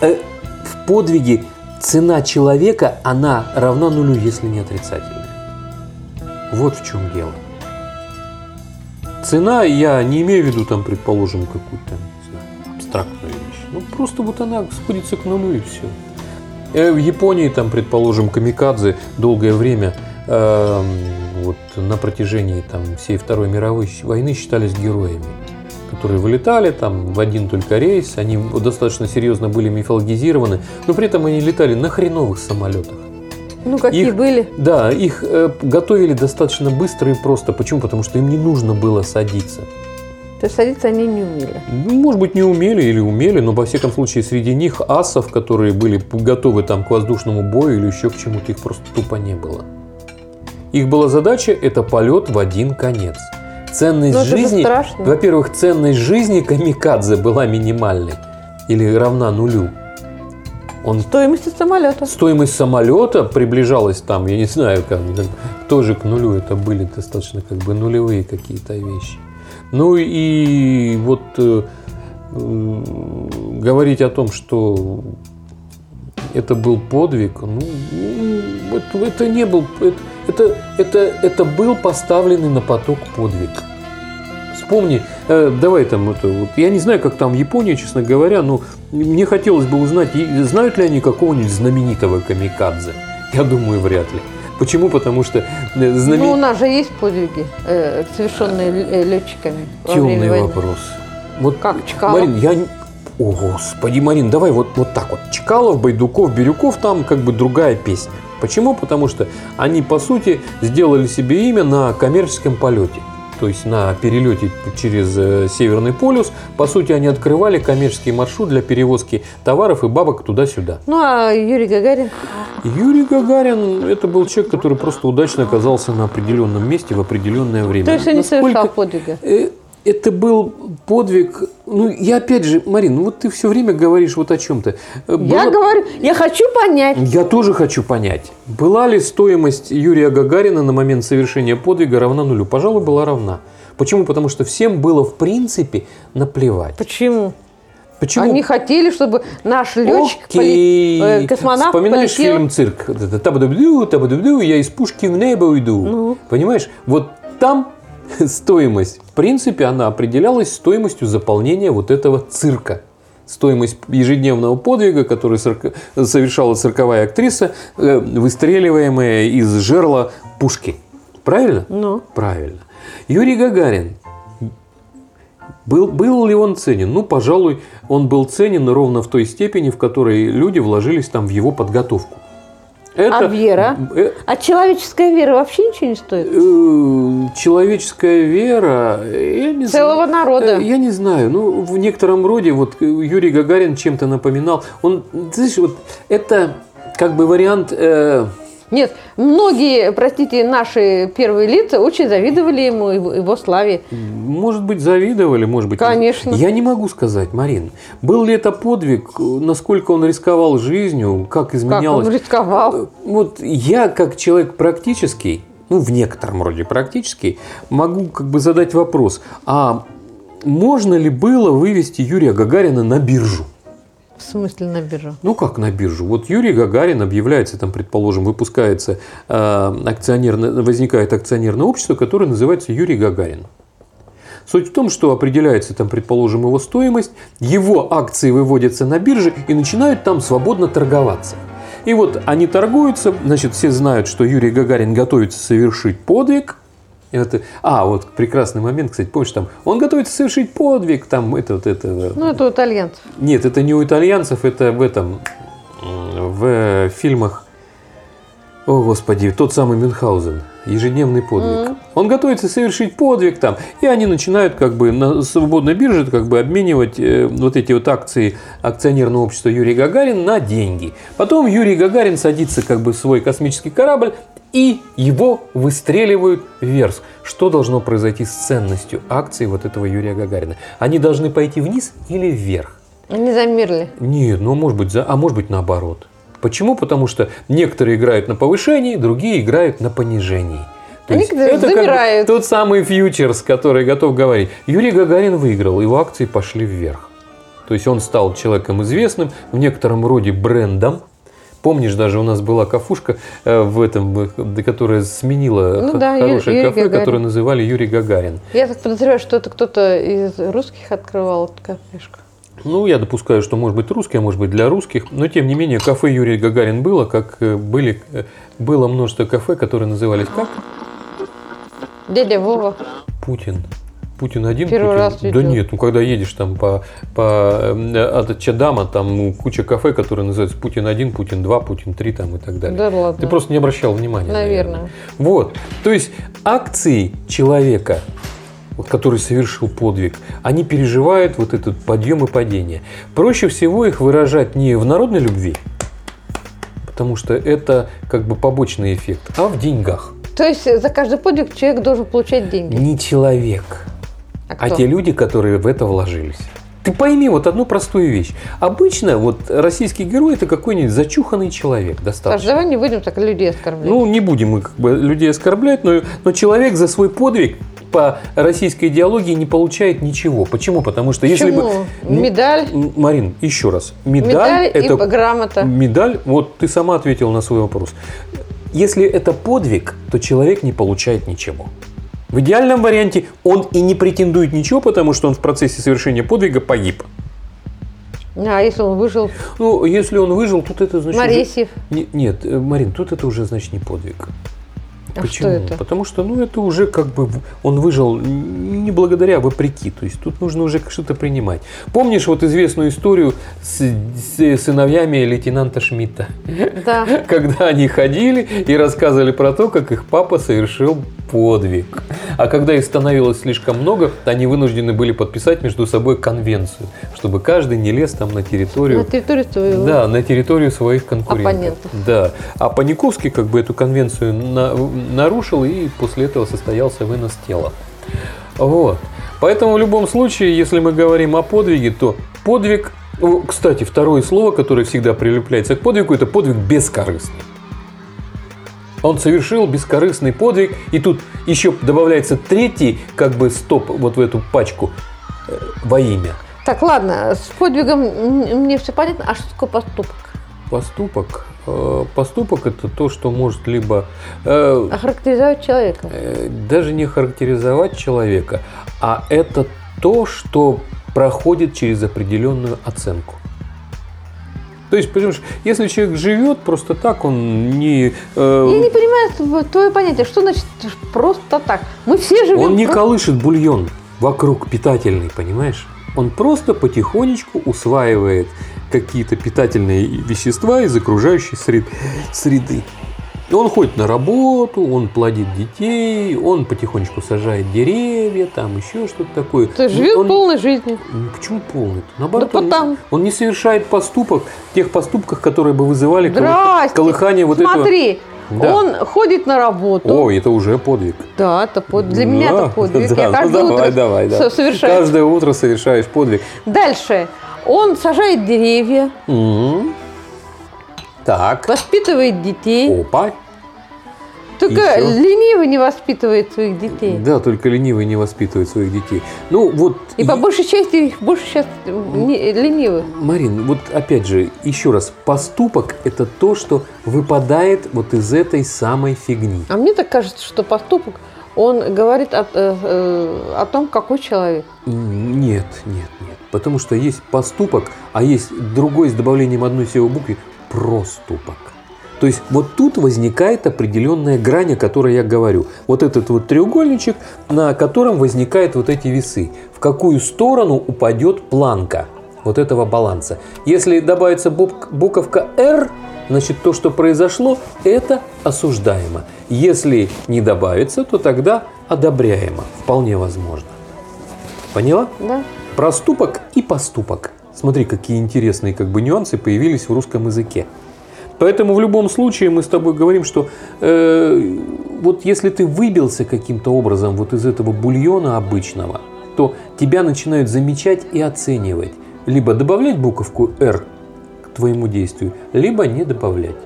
Э, в подвиге цена человека, она равна нулю, если не отрицательная. Вот в чем дело. Цена, я не имею в виду, там, предположим, какую-то абстрактную вещь. Ну, просто вот она сходится к нулю и все. Э, в Японии, там, предположим, камикадзе долгое время э, вот, на протяжении там, всей Второй мировой войны считались героями которые вылетали там в один только рейс, они достаточно серьезно были мифологизированы, но при этом они летали на хреновых самолетах. Ну, какие их, были? Да, их э, готовили достаточно быстро и просто. Почему? Потому что им не нужно было садиться. То есть садиться они не умели? Ну, может быть, не умели или умели, но, во всяком случае, среди них асов, которые были готовы там к воздушному бою или еще к чему-то, их просто тупо не было. Их была задача – это полет в один конец. Ценность ну, жизни, во-первых, ценность жизни камикадзе была минимальной или равна нулю. Он, стоимость самолета. Стоимость самолета приближалась там, я не знаю, как, тоже к нулю. Это были достаточно как бы нулевые какие-то вещи. Ну и вот э, говорить о том, что это был подвиг, ну, это, это не был, это, это, это, это был поставленный на поток подвиг. Вспомни, э, давай там это, вот, я не знаю, как там в Японии, честно говоря, но мне хотелось бы узнать, знают ли они какого-нибудь знаменитого камикадзе. Я думаю, вряд ли. Почему? Потому что э, знамен... Ну, у нас же есть подвиги, э, совершенные э, летчиками. Темный вопрос. Вот, как Чкалов? Марин, я... О, господи, Марин, давай вот, вот так вот. Чкалов, Байдуков, Бирюков, там как бы другая песня. Почему? Потому что они, по сути, сделали себе имя на коммерческом полете. то есть на перелете через э, Северный полюс. По сути, они открывали коммерческий маршрут для перевозки товаров и бабок туда-сюда. Ну, а Юрий Гагарин? Юрий Гагарин – это был человек, который просто удачно оказался на определенном месте в определенное время. То есть он не совершал подвига? Э, это был подвиг. Ну, я опять же, Марин, ну вот ты все время говоришь вот о чем-то. Была... Я говорю, я хочу понять. Я тоже хочу понять. Была ли стоимость Юрия Гагарина на момент совершения подвига равна нулю? Пожалуй, была равна. Почему? Потому что всем было в принципе наплевать. Почему? Почему? Они хотели, чтобы наш летчик, Окей. поли... э, космонавт Вспоминаешь полетел... фильм «Цирк»? Табадабду, табадабду, я из пушки в небо уйду. Ну. Понимаешь? Вот там стоимость, в принципе, она определялась стоимостью заполнения вот этого цирка. Стоимость ежедневного подвига, который совершала цирковая актриса, э, выстреливаемая из жерла пушки. Правильно? Ну. Правильно. Юрий Гагарин. Был, был ли он ценен? Ну, пожалуй, он был ценен ровно в той степени, в которой люди вложились там в его подготовку. Это... А вера? Э... А человеческая вера вообще ничего не стоит? Э, человеческая вера... Я не Целого знаю. народа? Э, я не знаю. Ну, в некотором роде, вот Юрий Гагарин чем-то напоминал. Он, знаешь, вот это как бы вариант... Э, нет, многие, простите, наши первые лица очень завидовали ему, его, его славе. Может быть, завидовали, может быть. Конечно. Я не могу сказать, Марин. Был ли это подвиг, насколько он рисковал жизнью, как изменялось? Как он рисковал? Вот я, как человек практический, ну, в некотором роде практический, могу как бы задать вопрос, а можно ли было вывести Юрия Гагарина на биржу? В смысле на биржу? Ну как на биржу? Вот Юрий Гагарин объявляется, там, предположим, выпускается э, акционерное, возникает акционерное общество, которое называется Юрий Гагарин. Суть в том, что определяется там, предположим, его стоимость, его акции выводятся на бирже и начинают там свободно торговаться. И вот они торгуются, значит, все знают, что Юрий Гагарин готовится совершить подвиг, это, а, вот прекрасный момент, кстати, помнишь, там, он готовится совершить подвиг, там, это, вот это. Ну, это у итальянцев. Нет, это не у итальянцев, это в этом, в фильмах, о, Господи, тот самый Мюнхгаузен, ежедневный подвиг. Mm. Он готовится совершить подвиг там, и они начинают как бы на свободной бирже как бы обменивать э, вот эти вот акции акционерного общества Юрий Гагарин на деньги. Потом Юрий Гагарин садится как бы в свой космический корабль и его выстреливают вверх. Что должно произойти с ценностью акций вот этого Юрия Гагарина? Они должны пойти вниз или вверх? Они замерли. Нет, ну может быть, за, а может быть наоборот. Почему? Потому что некоторые играют на повышении, другие играют на понижении. То есть это замирают. Как тот самый фьючерс, который готов говорить. Юрий Гагарин выиграл, его акции пошли вверх. То есть он стал человеком известным, в некотором роде брендом, Помнишь, даже у нас была кафушка э, в этом, которая сменила ну, да, хорошее Юрий кафе, Гагарин. которое называли Юрий Гагарин. Я так подозреваю, что это кто-то из русских открывал эту кафешку. Ну, я допускаю, что может быть русский, а может быть для русских. Но тем не менее, кафе Юрий Гагарин было, как э, были, э, было множество кафе, которые назывались как? Дядя Вова. Путин. Путин один? Первый Путин? раз видел. Да нет, ну когда едешь там по, по э, от Чадама, там ну, куча кафе, которые называются Путин один, Путин два, Путин три там и так далее. Да ладно. Ты просто не обращал внимания. Наверное. наверное. Вот. То есть акции человека, вот, который совершил подвиг, они переживают вот этот подъем и падение. Проще всего их выражать не в народной любви, потому что это как бы побочный эффект, а в деньгах. То есть за каждый подвиг человек должен получать деньги? Не человек, а, а те люди, которые в это вложились. Ты пойми вот одну простую вещь. Обычно вот российский герой это какой-нибудь зачуханный человек достаточно. Саш, давай не будем так людей оскорблять. Ну, не будем мы как бы людей оскорблять, но, но человек за свой подвиг по российской идеологии не получает ничего. Почему? Потому что если бы... Медаль? Марин, еще раз. Медаль, медаль это... и грамота. Медаль, вот ты сама ответила на свой вопрос. Если это подвиг, то человек не получает ничего. В идеальном варианте он и не претендует ничего, потому что он в процессе совершения подвига погиб. А если он выжил? Ну, если он выжил, тут это значит... Моресьев? Уже... Не, нет, э, Марин, тут это уже значит не подвиг. А Почему? Что это? Потому что, ну, это уже как бы он выжил не благодаря, а вопреки. То есть тут нужно уже что-то принимать. Помнишь вот известную историю с, с сыновьями лейтенанта Шмидта? Да. Когда они ходили и рассказывали про то, как их папа совершил подвиг. А когда их становилось слишком много, они вынуждены были подписать между собой конвенцию, чтобы каждый не лез там на территорию. На территорию своего. Да, на территорию своих конкурентов. Оппонентов. Да. А Паниковский как бы эту конвенцию на, нарушил и после этого состоялся вынос тела. Вот. Поэтому в любом случае, если мы говорим о подвиге, то подвиг, кстати, второе слово, которое всегда прилепляется к подвигу, это подвиг бескорыстный. Он совершил бескорыстный подвиг, и тут еще добавляется третий, как бы стоп вот в эту пачку э, во имя. Так, ладно, с подвигом мне все понятно, а что такое поступок? Поступок Э, поступок это то, что может либо... Э, Охарактеризовать человека. Э, даже не характеризовать человека, а это то, что проходит через определенную оценку. То есть, понимаешь, если человек живет просто так, он не... Э... Я не понимаю твое понятие, что значит просто так? Мы все живем... Он не просто... колышет бульон вокруг питательный, понимаешь? Он просто потихонечку усваивает какие-то питательные вещества из окружающей среды. Он ходит на работу, он плодит детей, он потихонечку сажает деревья, там еще что-то такое. То есть живет он, полной жизнью. Почему полной? Наоборот, да он, он не совершает поступок, тех поступках, которые бы вызывали Здрасте. колыхание вот Смотри, этого. Да. Он ходит на работу. О, это уже подвиг. Да, это под... для да, меня это подвиг. Да, Я ну каждое ну, давай, утро давай, да. совершаю. Каждое утро совершаешь подвиг. Дальше. Он сажает деревья. Угу. Так. Воспитывает детей. Опа. Только Еще. ленивый не воспитывает своих детей. Да, только ленивый не воспитывает своих детей. Ну вот. И по большей части их больше сейчас ленивых. Марин, вот опять же, еще раз, поступок – это то, что выпадает вот из этой самой фигни. А мне так кажется, что поступок – он говорит о, э, э, о том, какой человек. Нет, нет, нет. Потому что есть поступок, а есть другой с добавлением одной всего буквы – проступок. То есть вот тут возникает определенная грань, о которой я говорю. Вот этот вот треугольничек, на котором возникают вот эти весы. В какую сторону упадет планка вот этого баланса. Если добавится буковка R, значит то, что произошло, это осуждаемо. Если не добавится, то тогда одобряемо. Вполне возможно. Поняла? Да. Проступок и поступок. Смотри, какие интересные как бы нюансы появились в русском языке. Поэтому в любом случае мы с тобой говорим, что э, вот если ты выбился каким-то образом вот из этого бульона обычного, то тебя начинают замечать и оценивать. Либо добавлять буковку R к твоему действию, либо не добавлять.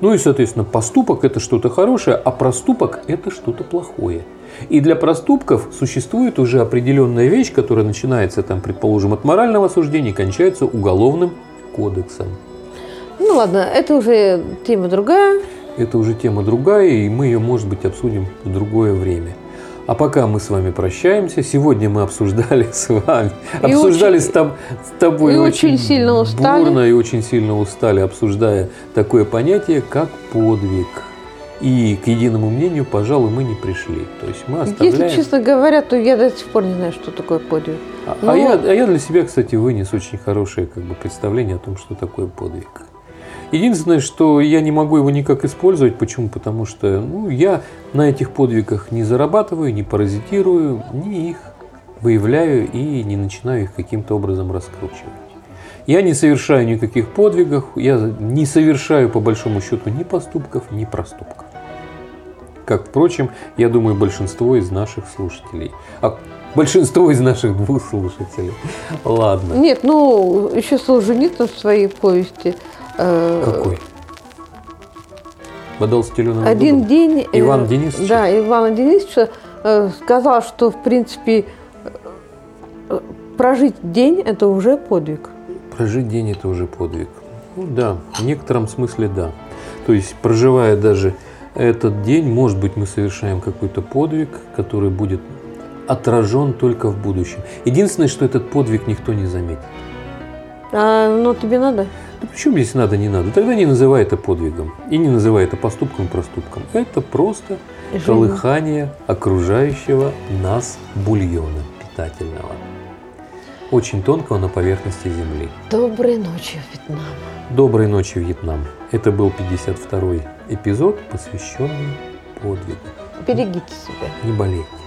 Ну и, соответственно, поступок – это что-то хорошее, а проступок – это что-то плохое. И для проступков существует уже определенная вещь, которая начинается, там, предположим, от морального суждения и кончается уголовным кодексом. Ну ладно, это уже тема другая. Это уже тема другая, и мы ее, может быть, обсудим в другое время. А пока мы с вами прощаемся, сегодня мы обсуждали с вами, и обсуждали очень, с, тоб, с тобой и очень, очень сильно устали. бурно и очень сильно устали, обсуждая такое понятие, как подвиг. И к единому мнению, пожалуй, мы не пришли. То есть мы оставляем... Если честно говоря, то я до сих пор не знаю, что такое подвиг. А, Но... а, я, а я для себя, кстати, вынес очень хорошее как бы, представление о том, что такое подвиг. Единственное, что я не могу его никак использовать. Почему? Потому что ну, я на этих подвигах не зарабатываю, не паразитирую, не их выявляю и не начинаю их каким-то образом раскручивать. Я не совершаю никаких подвигов, я не совершаю по большому счету ни поступков, ни проступков. Как, впрочем, я думаю, большинство из наших слушателей. А большинство из наших двух слушателей. Ладно. Нет, ну, еще Солженицын в своей повести – Э, Какой? Водол с Один день... Э, Иван Денисович? Да, Иван Денисович э, сказал, что, в принципе, прожить день – это уже подвиг. Прожить день – это уже подвиг. Ну да, в некотором смысле да. То есть, проживая даже этот день, может быть, мы совершаем какой-то подвиг, который будет отражен только в будущем. Единственное, что этот подвиг никто не заметит. А, ну тебе надо? Да почему здесь надо, не надо? Тогда не называй это подвигом. И не называй это поступком, проступком. Это просто Жизнь. колыхание окружающего нас бульона питательного. Очень тонкого на поверхности Земли. Доброй ночи, Вьетнам. Доброй ночи, Вьетнам. Это был 52-й эпизод, посвященный подвигу. Берегите себя. Не болейте.